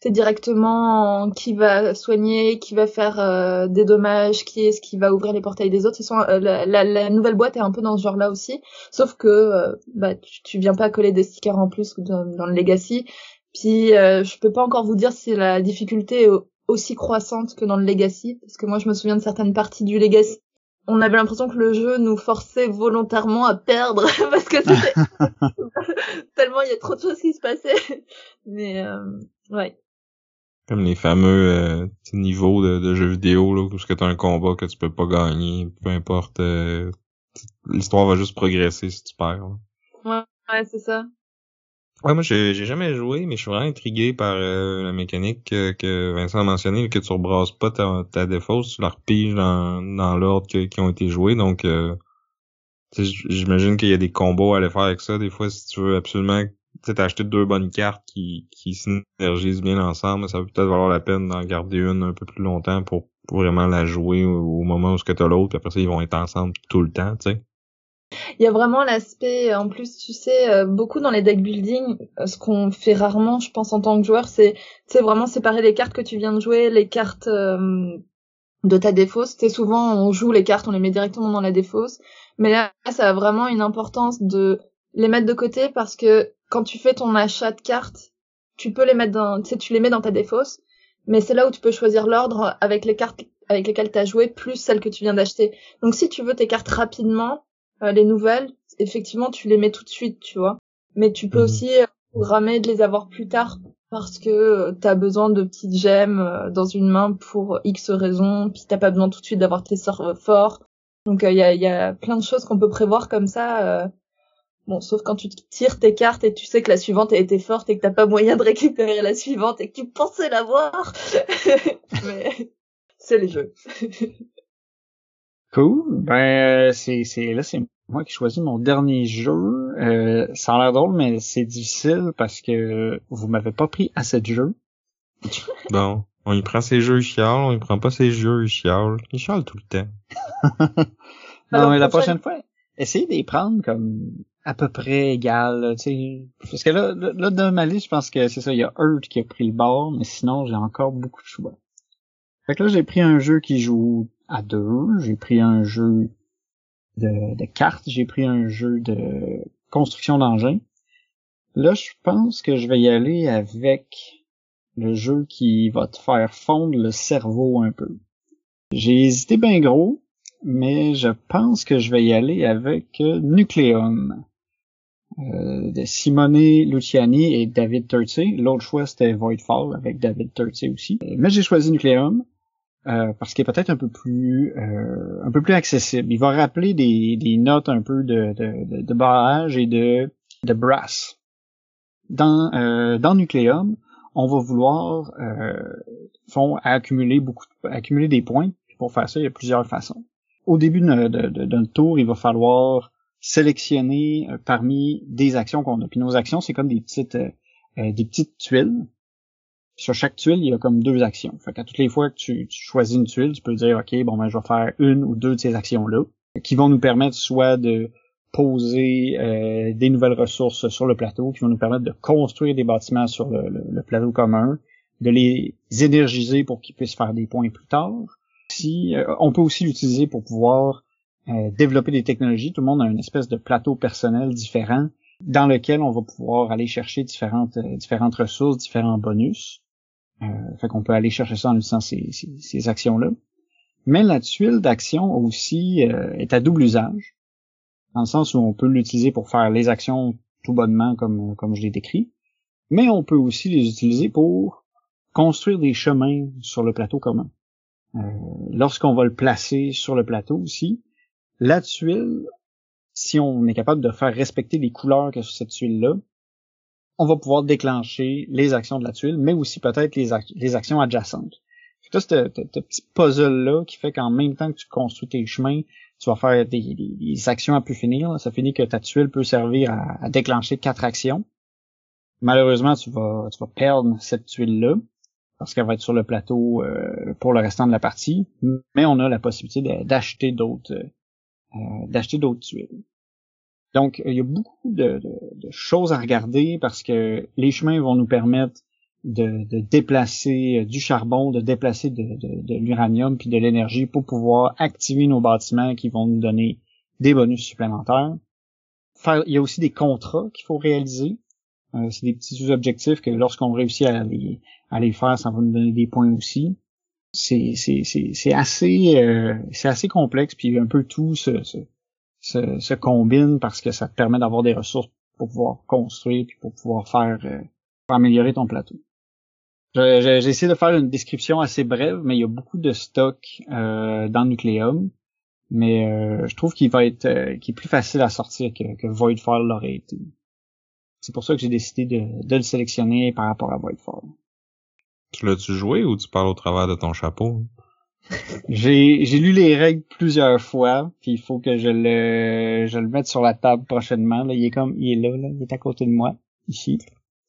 C'est directement qui va soigner, qui va faire euh, des dommages, qui est ce qui va ouvrir les portails des autres. Sont, euh, la, la, nouvelle boîte est un peu dans ce genre-là aussi, sauf que euh, bah tu, tu, viens pas coller des stickers en plus dans, dans le Legacy. Puis je peux pas encore vous dire si la difficulté est aussi croissante que dans le Legacy, parce que moi je me souviens de certaines parties du Legacy on avait l'impression que le jeu nous forçait volontairement à perdre parce que c'était tellement il y a trop de choses qui se passaient. Mais euh, ouais. Comme les fameux euh, niveaux de, de, jeux vidéo là, où tu as un combat que tu peux pas gagner, peu importe, euh, l'histoire va juste progresser si tu perds. Ouais, ouais c'est ça. Ouais, moi j'ai jamais joué, mais je suis vraiment intrigué par euh, la mécanique que, que Vincent a mentionné, que tu rebrasses pas ta, ta défausse, tu la repiges dans, dans l'ordre qui ont été joués, donc euh, j'imagine qu'il y a des combos à aller faire avec ça. Des fois, si tu veux absolument t'as acheté deux bonnes cartes qui, qui synergisent bien ensemble, ça peut peut-être valoir la peine d'en garder une un peu plus longtemps pour, vraiment la jouer au, moment où ce que t'as l'autre, après ça, ils vont être ensemble tout le temps, tu sais. Il y a vraiment l'aspect, en plus, tu sais, euh, beaucoup dans les deck building, euh, ce qu'on fait rarement, je pense, en tant que joueur, c'est, c'est vraiment séparer les cartes que tu viens de jouer, les cartes euh, de ta défausse. C'est souvent, on joue les cartes, on les met directement dans la défausse. Mais là, ça a vraiment une importance de les mettre de côté parce que quand tu fais ton achat de cartes, tu peux les mettre dans, tu sais, tu les mets dans ta défausse. Mais c'est là où tu peux choisir l'ordre avec les cartes avec lesquelles tu as joué plus celles que tu viens d'acheter. Donc si tu veux tes cartes rapidement, euh, les nouvelles, effectivement, tu les mets tout de suite, tu vois. Mais tu peux mhm. aussi euh, programmer de les avoir plus tard parce que euh, tu as besoin de petites gemmes dans une main pour X raisons, puis t'as pas besoin tout de suite d'avoir tes sorts forts. Donc il y, a, y, a, plein de choses qu'on peut prévoir comme ça. Bon, sauf quand tu tires tes cartes et tu sais que la suivante a été forte et que t'as pas moyen de récupérer la suivante et que tu pensais l'avoir. Mais c'est les jeux. Cool. Ben c'est c'est là c'est moi qui choisis mon dernier jeu. Euh, ça a l'air drôle, mais c'est difficile parce que vous m'avez pas pris assez de jeux. Bon, on y prend ses jeux, il chiale, on y prend pas ses jeux, il chiale. Il chiale tout le temps. non, mais la prochaine fois, essayez d'y prendre comme à peu près égal, tu sais. Parce que là, là, dans ma liste, je pense que c'est ça, il y a Earth qui a pris le bord, mais sinon, j'ai encore beaucoup de choix. Fait que là, j'ai pris un jeu qui joue à deux, j'ai pris un jeu de, cartes, j'ai pris un jeu de construction d'engins. Là, je pense que je vais y aller avec le jeu qui va te faire fondre le cerveau un peu. J'ai hésité bien gros, mais je pense que je vais y aller avec Nucleum euh, de Simone Luciani et David Turtsey. L'autre choix, c'était Voidfall avec David Turtsey aussi. Mais j'ai choisi Nucleum euh, parce qu'il est peut-être un peu plus euh, un peu plus accessible. Il va rappeler des, des notes un peu de, de, de, barrage et de, de brass. Dans, euh, dans Nucleum, on va vouloir euh, font accumuler beaucoup accumuler des points. pour faire ça, il y a plusieurs façons. Au début d'un tour, il va falloir sélectionner euh, parmi des actions qu'on a. Puis nos actions, c'est comme des petites des petites tuiles. Sur chaque tuile, il y a comme deux actions. Fait qu'à toutes les fois que tu, choisis une tuile, tu peux dire OK, bon ben je vais faire une ou deux de ces actions-là, qui vont nous permettre soit de poser des nouvelles ressources sur le plateau, qui vont nous permettre de construire des bâtiments sur le, plateau commun, de les énergiser pour qu'ils puissent faire des points plus tard. Si, on peut aussi l'utiliser pour pouvoir euh, développer des technologies. Tout le monde a une espèce de plateau personnel différent dans lequel on va pouvoir aller chercher différentes euh, différentes ressources, différents bonus. Euh, fait qu'on peut aller chercher ça en utilisant ces, ces, actions-là. Mais la tuile d'action aussi euh, est à double usage, dans le sens où on peut l'utiliser pour faire les actions tout bonnement comme comme je l'ai décrit, mais on peut aussi les utiliser pour construire des chemins sur le plateau commun. Euh, Lorsqu'on va le placer sur le plateau aussi, la tuile, si on est capable de faire respecter les couleurs que sur cette tuile-là, on va pouvoir déclencher les actions de la tuile, mais aussi peut-être les, actions adjacentes. C'est ce petit puzzle-là qui fait qu'en même temps que tu construis tes chemins, tu vas faire des, actions à plus finir. Ça finit que ta tuile peut servir à, déclencher quatre actions. Malheureusement, tu vas, tu vas perdre cette tuile-là parce qu'elle va être sur le plateau euh, pour le restant de la partie. Mais on a la possibilité d'acheter d'autres euh, d'acheter d'autres tuiles. Donc, il y a beaucoup de, choses à regarder parce que les chemins vont nous permettre de, déplacer euh, du charbon, de déplacer de, l'uranium puis de l'énergie pour pouvoir activer nos bâtiments qui vont nous donner des bonus supplémentaires. il y a aussi des contrats qu'il faut réaliser. Euh, c'est des petits objectifs que lorsqu'on réussit à les, à les faire, ça va nous donner des points aussi c'est c'est c'est assez euh, c'est assez complexe puis un peu tout se, se, se, combine parce que ça te permet d'avoir des ressources pour pouvoir construire puis pour pouvoir faire euh, pour améliorer ton plateau. J'ai essayé de faire une description assez brève, mais il y a beaucoup de stock euh, dans Nucleum. Mais euh, je trouve qu'il va être qui est plus facile à sortir que, que Voidfall l'aurait été. c'est pour ça que j'ai décidé de, de, le sélectionner par rapport à Whitefall. Tu l'as-tu joué ou tu parles au travers de ton chapeau? J'ai lu les règles plusieurs fois, puis il faut que je le je le mette sur la table prochainement. Là. Il est comme il est là, là, il est à côté de moi, ici.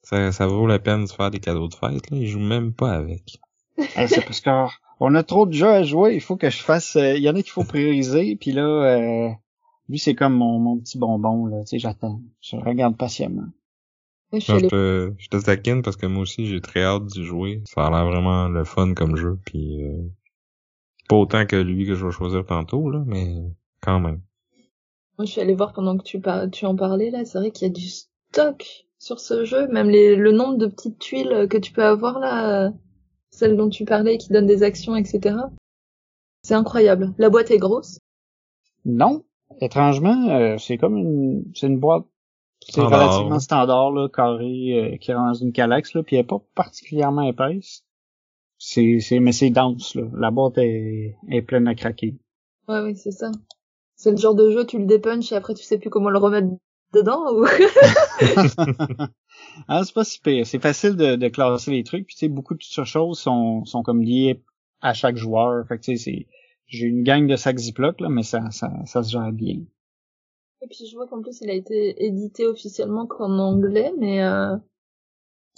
Ça, ça vaut la peine de se faire des cadeaux de fête, là. Il joue même pas avec. c'est parce qu'on a trop de jeux à jouer, il faut que je fasse. Euh, il y en a qu'il faut prioriser, puis là, euh, lui c'est comme mon, mon petit bonbon là, tu sais, j'attends, je regarde patiemment. je, te, je te taquine parce que moi aussi j'ai très hâte d'y jouer. Ça a l'air vraiment le fun comme jeu, puis euh, pas autant que lui que je vais choisir tantôt là, mais quand même. Moi je suis allé voir pendant que tu, par... tu en parlais là, c'est vrai qu'il y a du stock sur ce jeu, même les... le nombre de petites tuiles que tu peux avoir là celle dont tu parlais qui donne des actions, etc. C'est incroyable. La boîte est grosse Non. Étrangement, euh, c'est comme une, c'est une boîte, c'est relativement standard, là, carré, euh, qui rentre dans une calax, là, puis elle est pas particulièrement épaisse. C'est, c'est, mais c'est dense, là. La boîte est, est pleine à craquer. Ouais, oui, c'est ça. C'est le genre de jeu, tu le dépunches et après tu sais plus comment le remettre dedans ou? Ah, c'est pas si pire. C'est facile de, de, classer les trucs. Puis tu sais, beaucoup de choses sont, sont comme liées à chaque joueur. Fait que tu sais, c'est. J'ai une gang de sacs Ziploc, là, mais ça, ça, ça se gère bien. Et puis je vois qu'en plus il a été édité officiellement qu'en anglais, mais euh,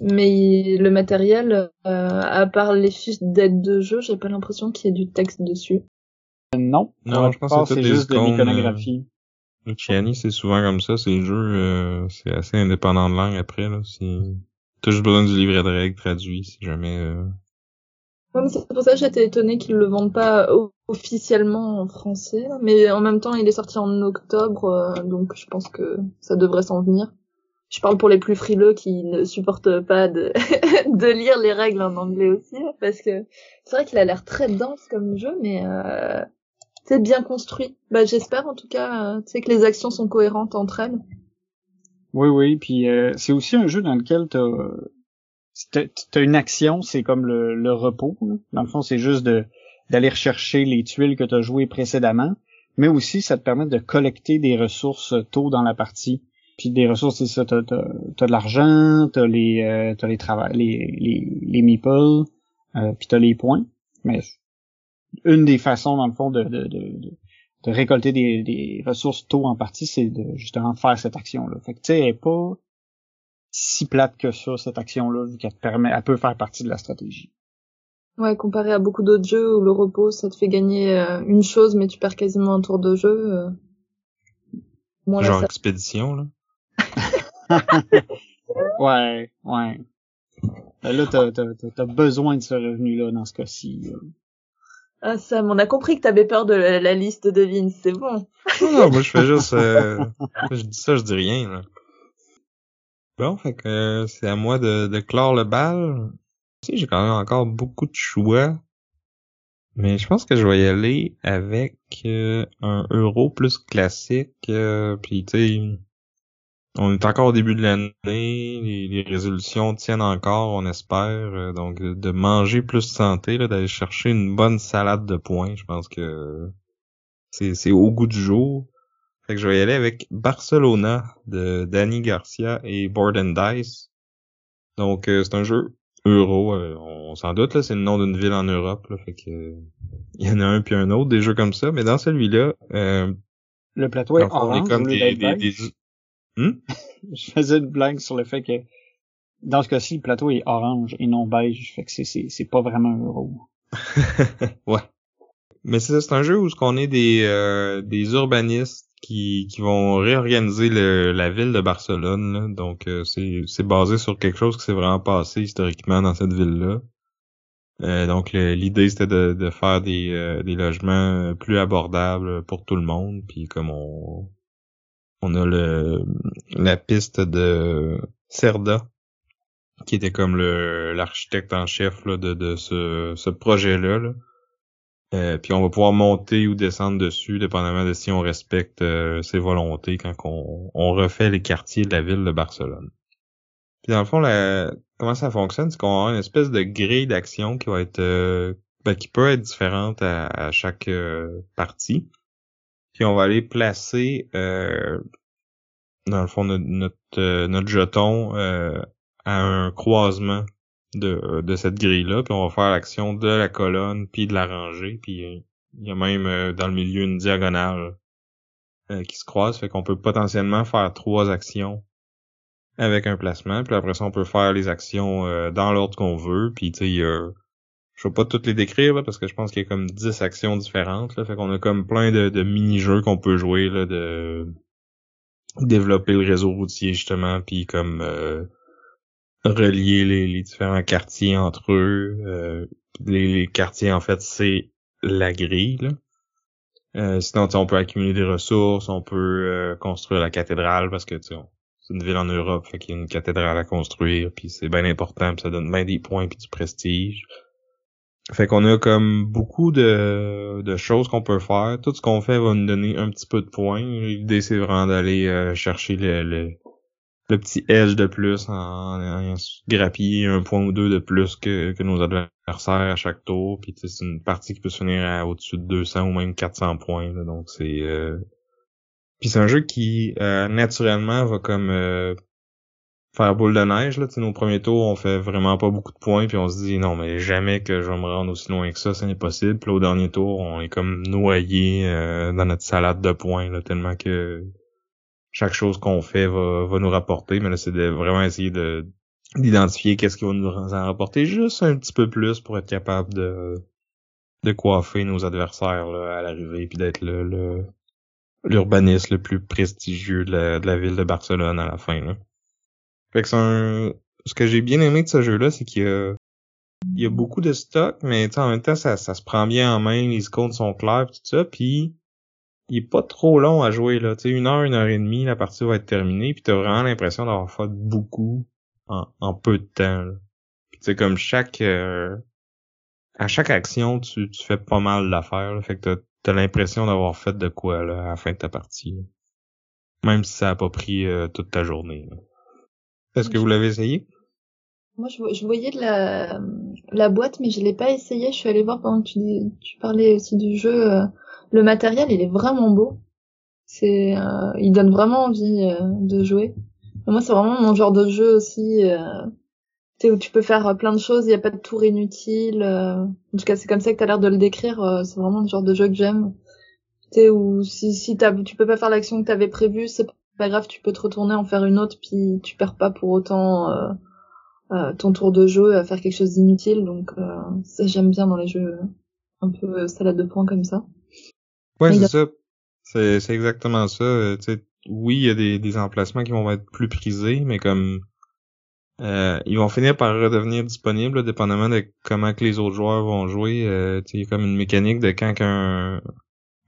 mais le matériel, euh, à part les fiches d'aide de jeu, j'ai pas l'impression qu'il y ait du texte dessus. non, non, je pense que c'est juste de l'iconographie. Chiani, c'est souvent comme ça, ces jeux, euh, c'est assez indépendant de langue après, là. T'as juste besoin du livret de règles traduit, si jamais... Euh... Ouais, mais c'est pour ça que j'étais étonné qu'ils le vendent pas officiellement en français, mais en même temps, il est sorti en octobre, euh, donc je pense que ça devrait s'en venir. Je parle pour les plus frileux qui ne supportent pas de, de lire les règles en anglais aussi, parce que c'est vrai qu'il a l'air très dense comme jeu, mais euh, c'est bien construit. Bah, j'espère en tout cas, euh, tu sais que les actions sont cohérentes entre elles. Oui, oui, puis euh, c'est aussi un jeu dans lequel t'as as une action, c'est comme le, le repos. Dans le fond, c'est juste d'aller rechercher les tuiles que tu as jouées précédemment, mais aussi ça te permet de collecter des ressources tôt dans la partie. Puis des ressources, c'est ça, t'as as, de l'argent, t'as les euh, t'as les travail, les les, les meeples, euh, puis t'as les points. Mais une des façons, dans le fond, de, de, de, de récolter des, des, ressources tôt en partie, c'est de justement faire cette action-là. Fait que tu sais, elle est pas si plate que ça, cette action-là, vu qu'elle te permet, elle peut faire partie de la stratégie. Ouais, comparé à beaucoup d'autres jeux où le repos, ça te fait gagner euh, une chose, mais tu perds quasiment un tour de jeu. Euh... Genre expédition, là. ouais, ouais. Là, t'as, t'as, t'as besoin de ce revenu-là dans ce cas-ci. Ah Sam, on a compris que t'avais peur de la, liste de Vince, c'est bon. non, moi je fais juste... Euh, je dis ça, je dis rien. Là. Bon, fait que euh, c'est à moi de, de clore le bal. Tu sais, j'ai quand même encore beaucoup de choix. Mais je pense que je vais y aller avec euh, un euro plus classique. Puis tu sais, on est encore au début de l'année, les, résolutions tiennent encore, on espère. Euh, donc de manger plus santé, d'aller chercher une bonne salade de points, je pense que c'est au goût du jour. Fait que je vais y aller avec Barcelona de Danny Garcia et Board Dice. Donc euh, c'est un jeu euro, euh, on s'en doute là, c'est le nom d'une ville en Europe, là, fait que il y en a un puis un autre des jeux comme ça, mais dans celui-là, le plateau est orange, comme des, Hmm? je faisais une blague sur le fait que dans ce cas-ci, le plateau est orange et non beige, fait que c'est, c'est, c'est pas vraiment un euro. ouais. Mais c'est un jeu où ce qu'on est des, euh, des urbanistes qui, qui vont réorganiser le, la ville de Barcelone. Donc euh, c'est, c'est basé sur quelque chose qui s'est vraiment passé historiquement dans cette ville-là. Euh, donc l'idée c'était de, de faire des, des logements plus abordables pour tout le monde. Puis comme on, on a le la piste de Cerda qui était comme le l'architecte en chef là, de, de ce, ce projet-là. Euh, puis on va pouvoir monter ou descendre dessus, dépendamment de si on respecte euh, ses volontés quand on, on, refait les quartiers de la ville de Barcelone. Puis dans le fond, comment ça fonctionne, c'est qu'on a une espèce de grille d'action qui va être euh, ben, qui peut être différente à, chaque puis on va aller placer euh, dans le fond notre, notre notre jeton à un croisement de, de cette grille-là, puis on va faire l'action de la colonne, puis de la rangée, puis il y a même dans le milieu une diagonale qui se croise, fait qu'on peut potentiellement faire trois actions avec un placement, puis après ça on peut faire les actions dans l'ordre qu'on veut, puis tu sais je vais pas toutes les décrire là, parce que je pense qu'il y a comme 10 actions différentes. Là, fait qu'on a comme plein de, de mini-jeux qu'on peut jouer là, de développer le réseau routier justement, puis comme euh, relier les, différents quartiers entre eux. Euh, les, quartiers en fait c'est la grille. Là. Euh, sinon on peut accumuler des ressources, on peut construire la cathédrale parce que c'est une ville en Europe, fait qu'il y a une cathédrale à construire, puis c'est bien important, puis ça donne bien des points puis du prestige. Fait qu'on a comme beaucoup de, de choses qu'on peut faire. Tout ce qu'on fait va nous donner un petit peu de points. L'idée c'est vraiment d'aller euh, chercher le, le, petit edge de plus en, en, grappiller un point ou deux de plus que, que nos adversaires à chaque tour. Puis c'est une partie qui peut se finir à au-dessus de 200 ou même 400 points. donc c'est euh... puis c'est un jeu qui euh, naturellement va comme faire boule de neige là, nos premiers tours on fait vraiment pas beaucoup de points puis on se dit non mais jamais que je vais me rendre aussi loin que ça, ce n'est possible. Puis au dernier tour, on est comme noyé euh, dans notre salade de points là, tellement que chaque chose qu'on fait va, va nous rapporter, mais là c'est de vraiment essayer de d'identifier qu'est-ce qui va nous en rapporter juste un petit peu plus pour être capable de de coiffer nos adversaires là, à l'arrivée puis d'être le l'urbaniste le, plus prestigieux de la, de la ville de Barcelone à la fin là. Fait que c'est un... Ce que j'ai bien aimé de ce jeu-là, c'est qu'il y a... Il y a beaucoup de stock, mais en même temps, ça, ça se prend bien en main, les comptes sont clairs, tout ça, puis il est pas trop long à jouer, là. Sais, une heure, une heure et demie, la partie va être terminée, puis t'as vraiment l'impression d'avoir fait beaucoup en, en peu de temps. Là. Sais, comme chaque... Euh, à chaque action, tu, tu fais pas mal d'affaires, fait que t'as as, l'impression d'avoir fait de quoi, là, à la fin de ta partie. Même si ça a pas pris euh, toute ta journée. Là. Est-ce que vous l'avez essayé? Moi, je, voyais de la, la boîte, mais je l'ai pas essayé. Je suis allée voir pendant que tu, tu parlais aussi du jeu. Euh, le matériel, il est vraiment beau. C'est, euh, il donne vraiment envie euh, de jouer. moi, c'est vraiment mon genre de jeu aussi. Tu où tu peux faire plein de choses. Il n'y a pas de tour inutile. en tout cas, c'est comme ça que tu as l'air de le décrire. c'est vraiment le genre de jeu que j'aime. Tu sais, où si, si tu peux pas faire l'action que tu avais prévue, c'est pas grave, tu peux te retourner en faire une autre, puis tu perds pas pour autant euh, euh, ton tour de jeu à faire quelque chose d'inutile. Donc euh, ça j'aime bien dans les jeux un peu salade de points comme ça. Ouais, c'est ça. C'est, c'est exactement ça. oui, il y a des, des emplacements qui vont être plus prisés, mais comme euh, ils vont finir par redevenir disponibles, dépendamment de comment que les autres joueurs vont jouer. Euh, il y a comme une mécanique de quand un,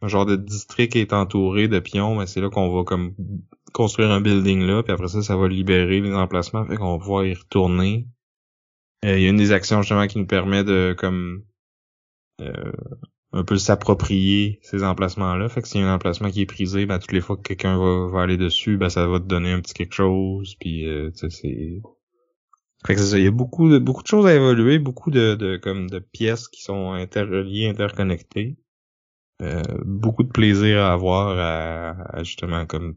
un genre de district est entouré de pions, mais c'est là qu'on va comme construire un building là, puis après ça, ça va libérer les emplacements, fait qu'on va pouvoir y retourner. Euh, il y a une des actions justement qui nous permet de comme euh, un peu s'approprier ces emplacements-là. Fait que s'il y a un emplacement qui est prisé, ben toutes les fois que quelqu'un va, aller dessus, ben ça va te donner un petit quelque chose. Puis euh, c'est. Fait que ça, il y a beaucoup de beaucoup de choses à évoluer, beaucoup de, de comme de pièces qui sont interreliées, interconnectées. Euh, beaucoup de plaisir à avoir à, justement comme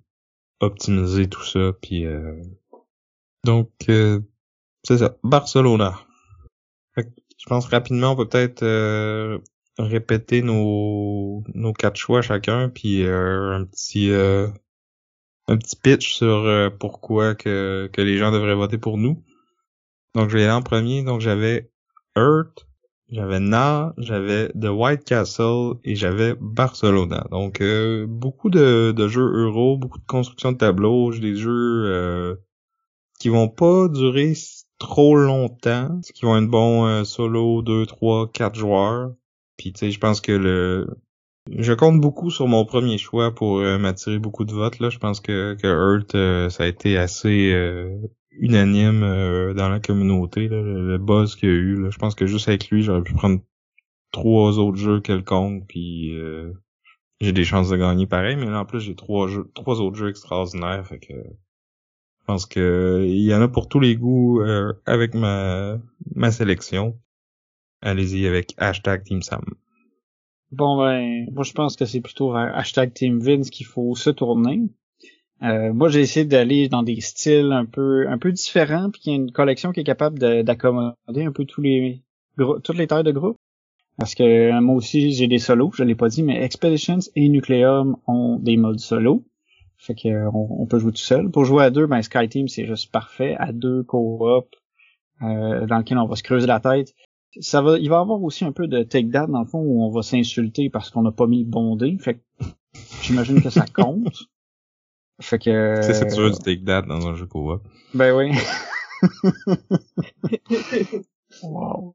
optimiser tout ça puis euh, donc euh, c'est ça. Barcelona. Je pense rapidement on peut peut-être répéter nos nos quatre choix chacun puis un petit un petit pitch sur pourquoi que que les gens devraient voter pour nous. Donc je vais aller en premier. Donc j'avais Earth j'avais Na, j'avais The White Castle et j'avais Barcelona. Donc euh, beaucoup de, jeux euro, beaucoup de construction de tableaux, des jeux euh, qui vont pas durer trop longtemps, qui vont être bons euh, solo 2, 3, 4 joueurs. Puis tu sais, je pense que le je compte beaucoup sur mon premier choix pour m'attirer beaucoup de votes là. Je pense que que Earth ça a été assez unanime euh, dans la communauté, le, buzz qu'il y a eu. Je pense que juste avec lui, j'aurais pu prendre trois autres jeux quelconques, puis euh, j'ai des chances de gagner pareil, mais là en plus j'ai trois trois autres jeux extraordinaires, fait que je pense que il y en a pour tous les goûts euh, avec ma ma sélection. Allez-y avec hashtag Team Sam. Bon ben, moi je pense que c'est plutôt hashtag Team Vince qu'il faut se tourner. Euh, moi, j'ai essayé d'aller dans des styles un peu un peu différents, puis qu'il y a une collection qui est capable d'accommoder un peu tous les toutes les tailles de groupe. Parce que euh, moi aussi, j'ai des solos, je l'ai pas dit, mais Expeditions et Nucleum ont des modes solo. Fait que euh, on, peut jouer tout seul. Pour jouer à deux, ben Sky Team c'est juste parfait. À deux co-op, euh, dans lequel on va se creuser la tête. Ça va, il va y avoir aussi un peu de take that dans le fond où on va s'insulter parce qu'on n'a pas mis le bondé. Fait que j'imagine que ça compte. Fait que. C'est toujours du take that dans un jeu co-op. Ben oui. wow.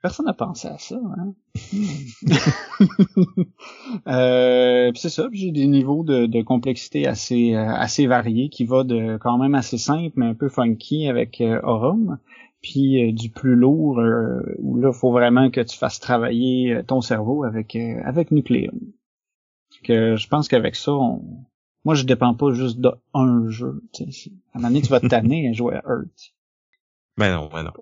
Personne n'a pensé à ça, hein? euh, c'est ça, j'ai des niveaux de, de, complexité assez euh, assez variés qui va de quand même assez simple mais un peu funky avec euh, Aurum, puis euh, du plus lourd euh, où là faut vraiment que tu fasses travailler ton cerveau avec avec Nucleum. Que je pense qu'avec ça, on... moi je dépends pas juste d'un jeu. À un moment donné, tu vas te tanner à jouer à Earth. Ben non, ben non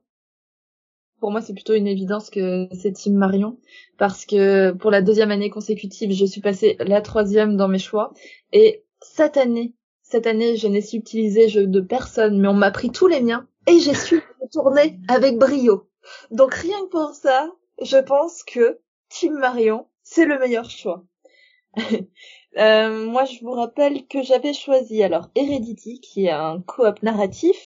pour moi, c'est plutôt une évidence que c'est Team Marion, parce que pour la deuxième année consécutive, je suis passée la troisième dans mes choix, et cette année, cette année, je n'ai su utiliser jeu de personne, mais on m'a pris tous les miens, et j'ai su tourner avec brio. Donc rien que pour ça, je pense que Team Marion, c'est le meilleur choix. euh, moi, je vous rappelle que j'avais choisi alors Heredity, qui est un coop narratif,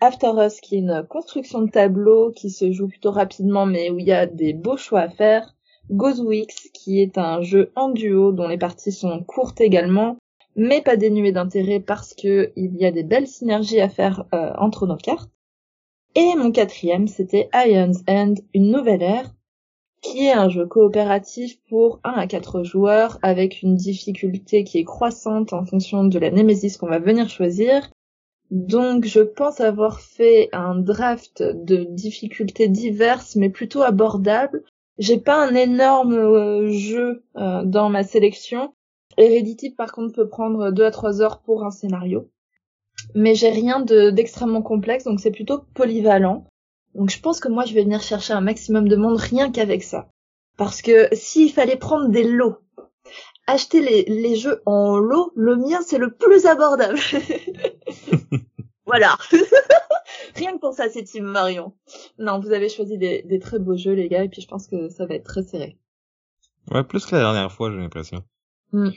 After Us, qui est une construction de tableau qui se joue plutôt rapidement, mais où il y a des beaux choix à faire. Gozwix, qui est un jeu en duo dont les parties sont courtes également, mais pas dénuées d'intérêt parce que il y a des belles synergies à faire euh, entre nos cartes. Et mon quatrième, c'était Ion's End, une nouvelle ère, qui est un jeu coopératif pour 1 à 4 joueurs avec une difficulté qui est croissante en fonction de la némésis qu'on va venir choisir donc je pense avoir fait un draft de difficultés diverses mais plutôt abordables. J'ai pas un énorme euh, jeu euh, dans ma sélection. Heredity par contre peut prendre 2 à 3 heures pour un scénario. Mais j'ai rien d'extrêmement complexe donc c'est plutôt polyvalent. Donc je pense que moi je vais venir chercher un maximum de monde rien qu'avec ça. Parce que s'il fallait prendre des lots, acheter les, les jeux en lot, le mien c'est le plus abordable. voilà. Rien que pour ça, c'est Team Marion. Non, vous avez choisi des, des, très beaux jeux, les gars, et puis je pense que ça va être très serré. Ouais, plus que la dernière fois, j'ai l'impression. Hmm.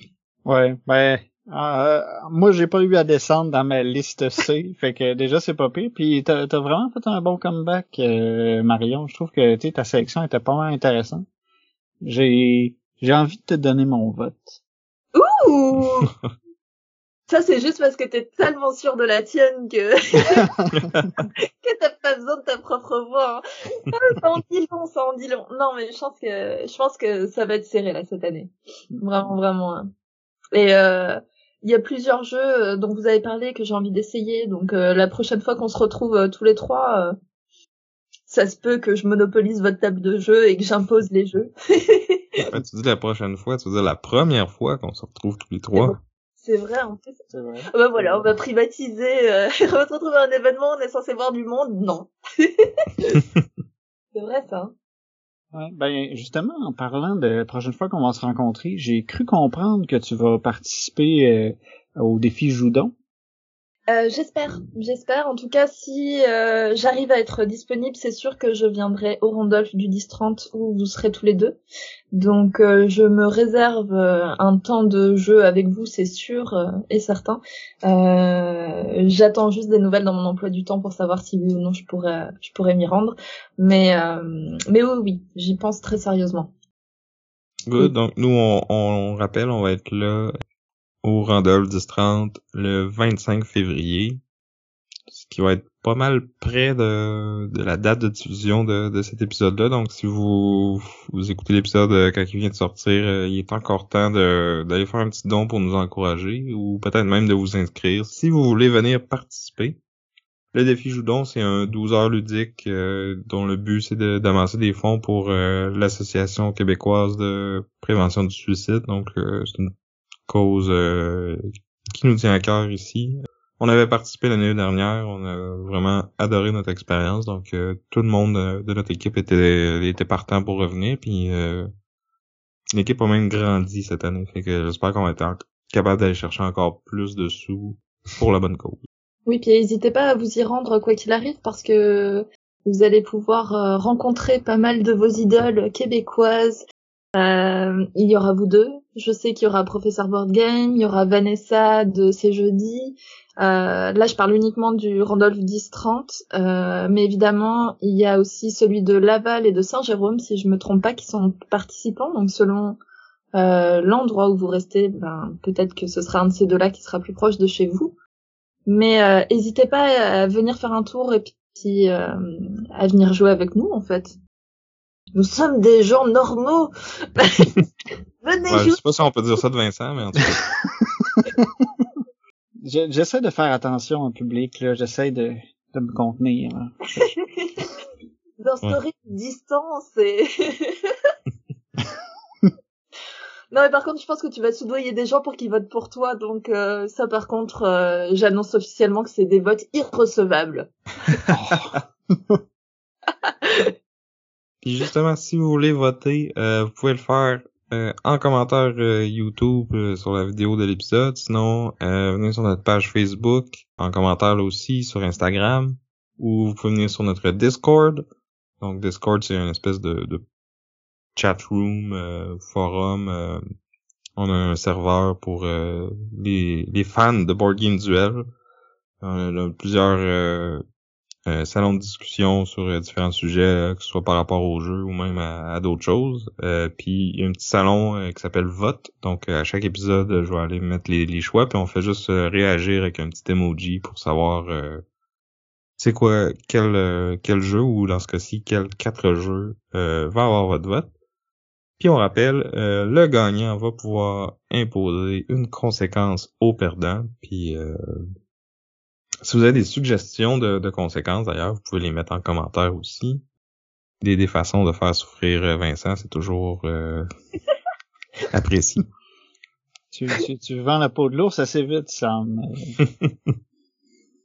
Ouais, ben, euh, moi, j'ai pas eu à descendre dans ma liste C, fait que déjà, c'est pas pire. Puis t'as as vraiment fait un bon comeback, euh, Marion. Je trouve que ta sélection était pas mal intéressante. J'ai j'ai envie de te donner mon vote. Ouh Ça, c'est juste parce que t'es tellement sûr de la tienne que, que t'as pas besoin de ta propre voix. Hein. Ah, ça en dit long, ça en dit long. Non, mais je pense que, je pense que ça va être serré, là, cette année. Vraiment, vraiment. Hein. Et, euh, il y a plusieurs jeux euh, dont vous avez parlé que j'ai envie d'essayer. Donc, euh, la prochaine fois qu'on se retrouve tous les trois, ça se peut que je monopolise votre table de jeu et que j'impose les jeux. tu dis la prochaine fois, tu veux dire la première fois qu'on se retrouve tous les trois. C'est vrai, en fait. C'est vrai. Ah bah voilà, on va privatiser. Euh, on va se retrouver à un événement, on est censé voir du monde. Non. c'est vrai, ça. Hein. Ben justement, en parlant de la prochaine fois qu'on va se rencontrer, j'ai cru comprendre que tu vas participer euh, au défi Joudon. Euh, j'espère, j'espère. En tout cas, si euh, j'arrive à être disponible, c'est sûr que je viendrai au Randolph du 10-30 où vous serez tous les deux. Donc, euh, je me réserve un temps de jeu avec vous, c'est sûr et certain. J'attends juste des nouvelles dans mon emploi du temps pour savoir si oui ou non je pourrais, je pourrais m'y rendre. Mais, mais oui, oui, j'y pense très sérieusement. Good. Donc, nous, on, on rappelle, on va être là au Randolph 1030 le 25 février, ce qui va être pas mal près de, de la date de diffusion de, de cet épisode-là. Donc, si vous, vous écoutez l'épisode euh, quand il vient de sortir, euh, il est encore temps d'aller faire un petit don pour nous encourager ou peut-être même de vous inscrire si vous voulez venir participer. Le défi Joudon, c'est un 12 heures ludique euh, dont le but c'est d'amasser des fonds pour l'Association québécoise de prévention du suicide. Donc, c'est une cause euh, qui nous tient à cœur ici. On avait participé l'année dernière, on a vraiment adoré notre expérience, donc euh, tout le monde euh, de notre équipe était, était partant pour revenir, puis l'équipe a même grandi cette année, fait que j'espère qu'on va être capable d'aller chercher encore plus de sous pour la bonne cause. Oui, puis n'hésitez pas à vous y rendre quoi qu'il arrive parce que vous allez pouvoir euh, rencontrer pas mal de vos idoles québécoises. Euh, il y aura vous deux. Je sais qu'il y aura Professeur Board Game, il y aura Vanessa de C'est Jeudi. Euh, là, je parle uniquement du Randolph 1030, euh, mais évidemment, il y a aussi celui de Laval et de Saint-Jérôme, si je me trompe pas, qui sont participants. Donc, selon euh, l'endroit où vous restez, ben, peut-être que ce sera un de ces deux-là qui sera plus proche de chez vous. Mais n'hésitez pas à venir faire un tour et puis à venir jouer avec nous, en fait. Nous sommes des gens normaux. Venez jouer. Je sais pas si on peut dire ça de Vincent, mais en tout cas. J'essaie de faire attention au public, là. J'essaie de, de me contenir. Dans story distance et... non mais par contre je pense que tu vas soudoyer des gens pour qu'ils votent pour toi donc euh, ça par contre euh, j'annonce officiellement que c'est des votes irrecevables. Puis justement si vous voulez voter euh, vous pouvez le faire euh, en commentaire euh, YouTube euh, sur la vidéo de l'épisode. Sinon, venez sur notre page Facebook, en commentaire là aussi sur Instagram, ou vous pouvez venir sur notre Discord. Donc Discord, c'est une espèce de, de chat room, forum. on a un serveur pour les, les fans de Board Game Duel. On a plusieurs un salon de discussion sur euh, différents sujets, euh, que ce soit par rapport au jeu ou même à, d'autres choses. Euh, puis il y a un petit salon qui s'appelle Vote. Donc à chaque épisode, je vais aller mettre les, choix, puis on fait juste réagir avec un petit emoji pour savoir c'est quoi quel quel jeu ou dans ce cas-ci quels quatre jeux va avoir votre vote. Puis on rappelle, le gagnant va pouvoir imposer une conséquence au perdant. Puis si vous avez des suggestions de, conséquences, d'ailleurs, vous pouvez les mettre en commentaire aussi. Des, des façons de faire souffrir euh, Vincent, c'est toujours euh, apprécié. Tu, tu, tu, vends la peau de l'ours assez vite, Sam.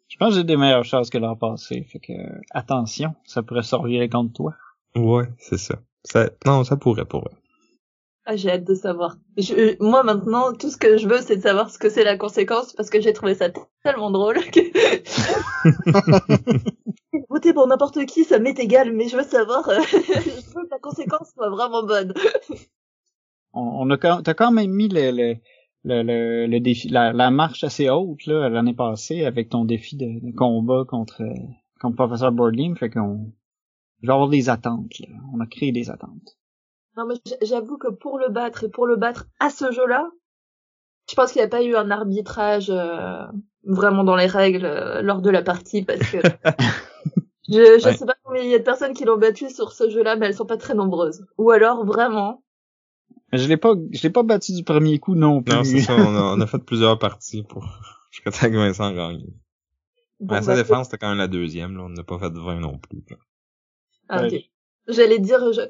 Je pense que j'ai des meilleures choses que l'an passé. Fait que attention, ça pourrait sortir contre toi. Ouais, c'est ça. ça. Non, ça pourrait, pourrait. Ah, j'ai hâte de savoir. Je, moi maintenant, tout ce que je veux, c'est de savoir ce que c'est la conséquence parce que j'ai trouvé ça tellement drôle que voter pour n'importe qui, ça m'est égal, mais je veux savoir, euh, je veux que la conséquence soit vraiment bonne. on, a quand, t'as quand même mis le, le, le, le, défi, la, la, marche assez haute là l'année passée avec ton défi de, combat contre contre professeur Boardgame, fait qu'on genre des attentes. Là. On a créé des attentes. Non, mais j'avoue que pour le battre et pour le battre à ce jeu-là, je pense qu'il n'y a pas eu un arbitrage euh, vraiment dans les règles euh, lors de la partie parce que je, je sais pas combien il y a de personnes qui l'ont battu sur ce jeu-là, mais elles sont pas très nombreuses. Ou alors vraiment. Je l'ai pas, je l'ai pas battu du premier coup non plus. Non, c'est ça. On a, fait plusieurs parties pour jusqu'à temps que Vincent gagne. Bon, sa bah, défense, c'était quand même la deuxième. Là. On n'a pas fait de 20 non plus. Ah, ok. J'allais dire, je,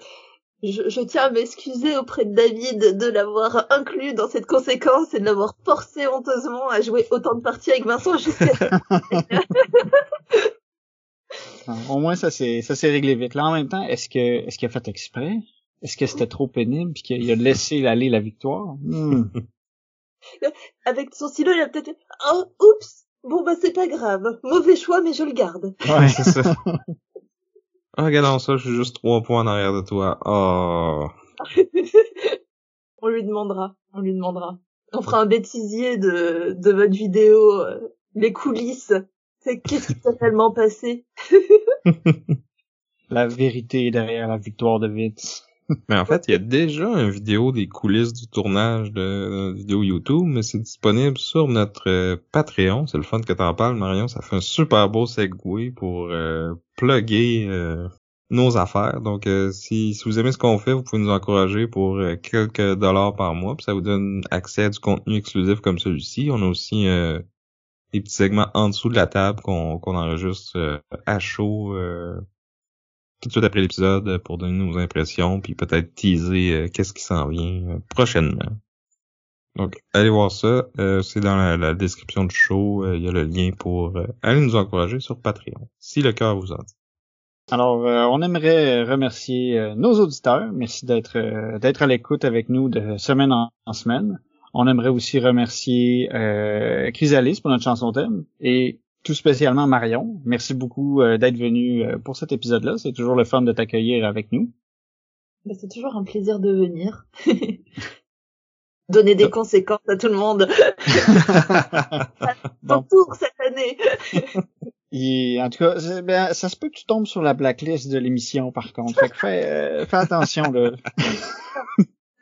je, tiens à m'excuser auprès de David de l'avoir inclus dans cette conséquence et de l'avoir forcé honteusement à jouer autant de parties avec Vincent jusqu'à Au moins ça s'est ça s'est réglé vite. Là en même temps, est-ce que est-ce qu'il a fait exprès? Est-ce que c'était trop pénible puis qu'il a laissé aller la victoire? Hmm. Avec son stylo, il a peut-être oh oups. Bon bah c'est pas grave. Mauvais choix mais je le garde. Ouais, c'est ça. Ah, regardons ça, je suis juste trois points en arrière de toi. Oh. on lui demandera, on lui demandera. On fera un bêtisier de, de votre vidéo, euh, les coulisses. Qu'est-ce qui s'est tellement passé? La vérité derrière la victoire de Vitz. Mais en fait, il y a déjà une vidéo des coulisses du tournage de, vidéo YouTube, mais c'est disponible sur notre euh, Patreon. C'est le fun que t'en parles, Marion. Ça fait un super beau segway pour euh, plugger euh, nos affaires. Donc, euh, si, si vous aimez ce qu'on fait, vous pouvez nous encourager pour quelques dollars par mois. Puis ça vous donne accès à du contenu exclusif comme celui-ci. On a aussi des petits segments en dessous de la table qu'on enregistre à chaud tout de suite après l'épisode pour donner nos impressions, puis peut-être teaser euh, qu'est-ce qui s'en vient euh, prochainement. Donc, allez voir ça. Euh, c'est dans la, description du show. Il y a le lien pour aller nous encourager sur Patreon, si le cœur vous en dit. Alors, on aimerait remercier nos auditeurs. Merci d'être d'être à l'écoute avec nous de semaine en, semaine. On aimerait aussi remercier euh, Chrysalis pour notre chanson thème et tout spécialement Marion. Merci beaucoup euh, d'être venu euh, pour cet épisode-là. C'est toujours le fun de t'accueillir avec nous. Bah, c'est toujours un plaisir de venir. Donner des conséquences à tout le monde. Dans tour cette année. Et, en tout cas, ben, ça se peut que tu tombes sur la blacklist de l'émission, par contre. Fait que fais, euh, fais attention, là.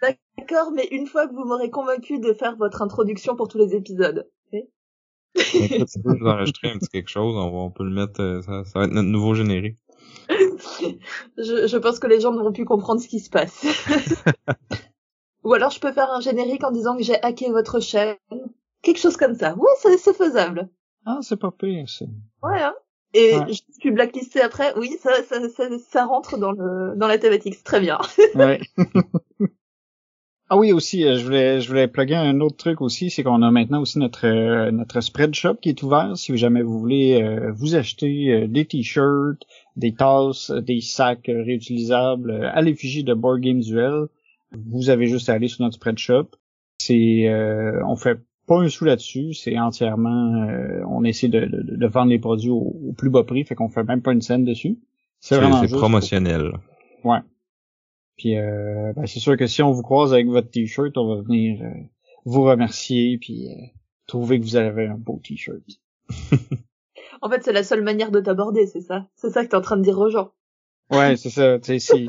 D'accord, mais une fois que vous m'aurez convaincu de faire votre introduction pour tous les épisodes. Okay Écoute, si vous enregistrer un petit quelque chose, on, va, on peut le mettre, euh, ça, ça va être notre nouveau générique. je, je pense que les gens ne vont plus comprendre ce qui se passe. Ou alors je peux faire un générique en disant que j'ai hacké votre chaîne. Quelque chose comme ça. Oui, c'est faisable. Ah, c'est pas pire. Ouais, hein. Et ouais. je suis blacklisté après. Oui, ça, ça, ça, ça, rentre dans le dans la thématique. C'est très bien. ouais. ah oui, aussi, euh, je voulais je voulais plugger un autre truc aussi, c'est qu'on a maintenant aussi notre euh, notre spread shop qui est ouvert. Si jamais vous voulez euh, vous acheter euh, des t-shirts, des tasses, des sacs réutilisables à l'effigie de Board Games Duel, vous avez juste à aller sur notre spread shop. C'est on fait pas un sou là-dessus, c'est entièrement euh, on essaie de, de, de, vendre les produits au, au, plus bas prix, fait qu'on fait même pas une scène dessus. C'est vraiment c'est promotionnel. Pour... Ouais. Puis euh, ben, c'est sûr que si on vous croise avec votre t-shirt, on va venir euh, vous remercier puis euh, trouver que vous avez un beau t-shirt. en fait, c'est la seule manière de t'aborder, c'est ça. C'est ça que t'es en train de dire aux gens. Ouais, c'est ça. Tu sais,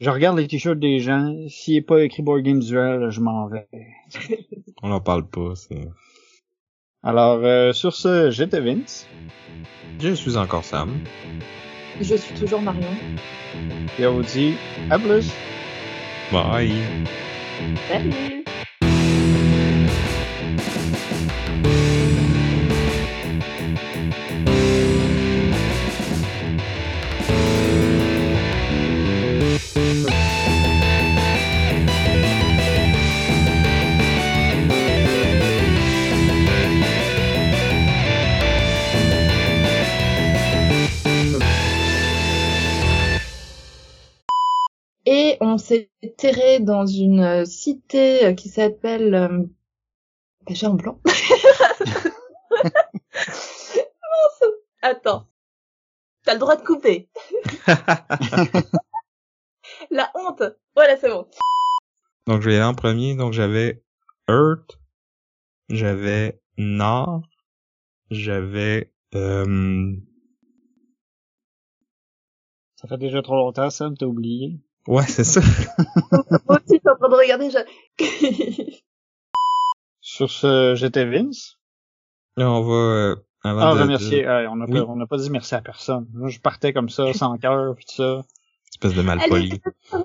je regarde les t-shirts des gens. S'il est pas écrit Board Games Duel, je m'en vais. On n'en parle pas, c'est... Alors, euh, sur ce, j'étais Vince. Je suis encore Sam. Je suis toujours Marion. Et on vous dit à plus. Bye. Salut. S'est terré dans une cité qui s'appelle... Euh... Ben, J'ai un blanc. Attends. T'as le droit de couper. La honte. Voilà, c'est bon. Donc, je vais aller en premier. Donc, j'avais Earth. J'avais Nord. J'avais... Euh... Ça fait déjà trop longtemps, Sam, t'as oublié. Ouais, c'est ça. Moi aussi, t'es en train de regarder. Je... Sur ce, j'étais Vince? Là, on va... Euh, avant ah, de, remercier. de- Ouais, on n'a Oui. pas, on n'a pas dit merci à personne. Moi, je partais comme ça, sans cœur, pis tout ça. Espèce de Allez, malpoli.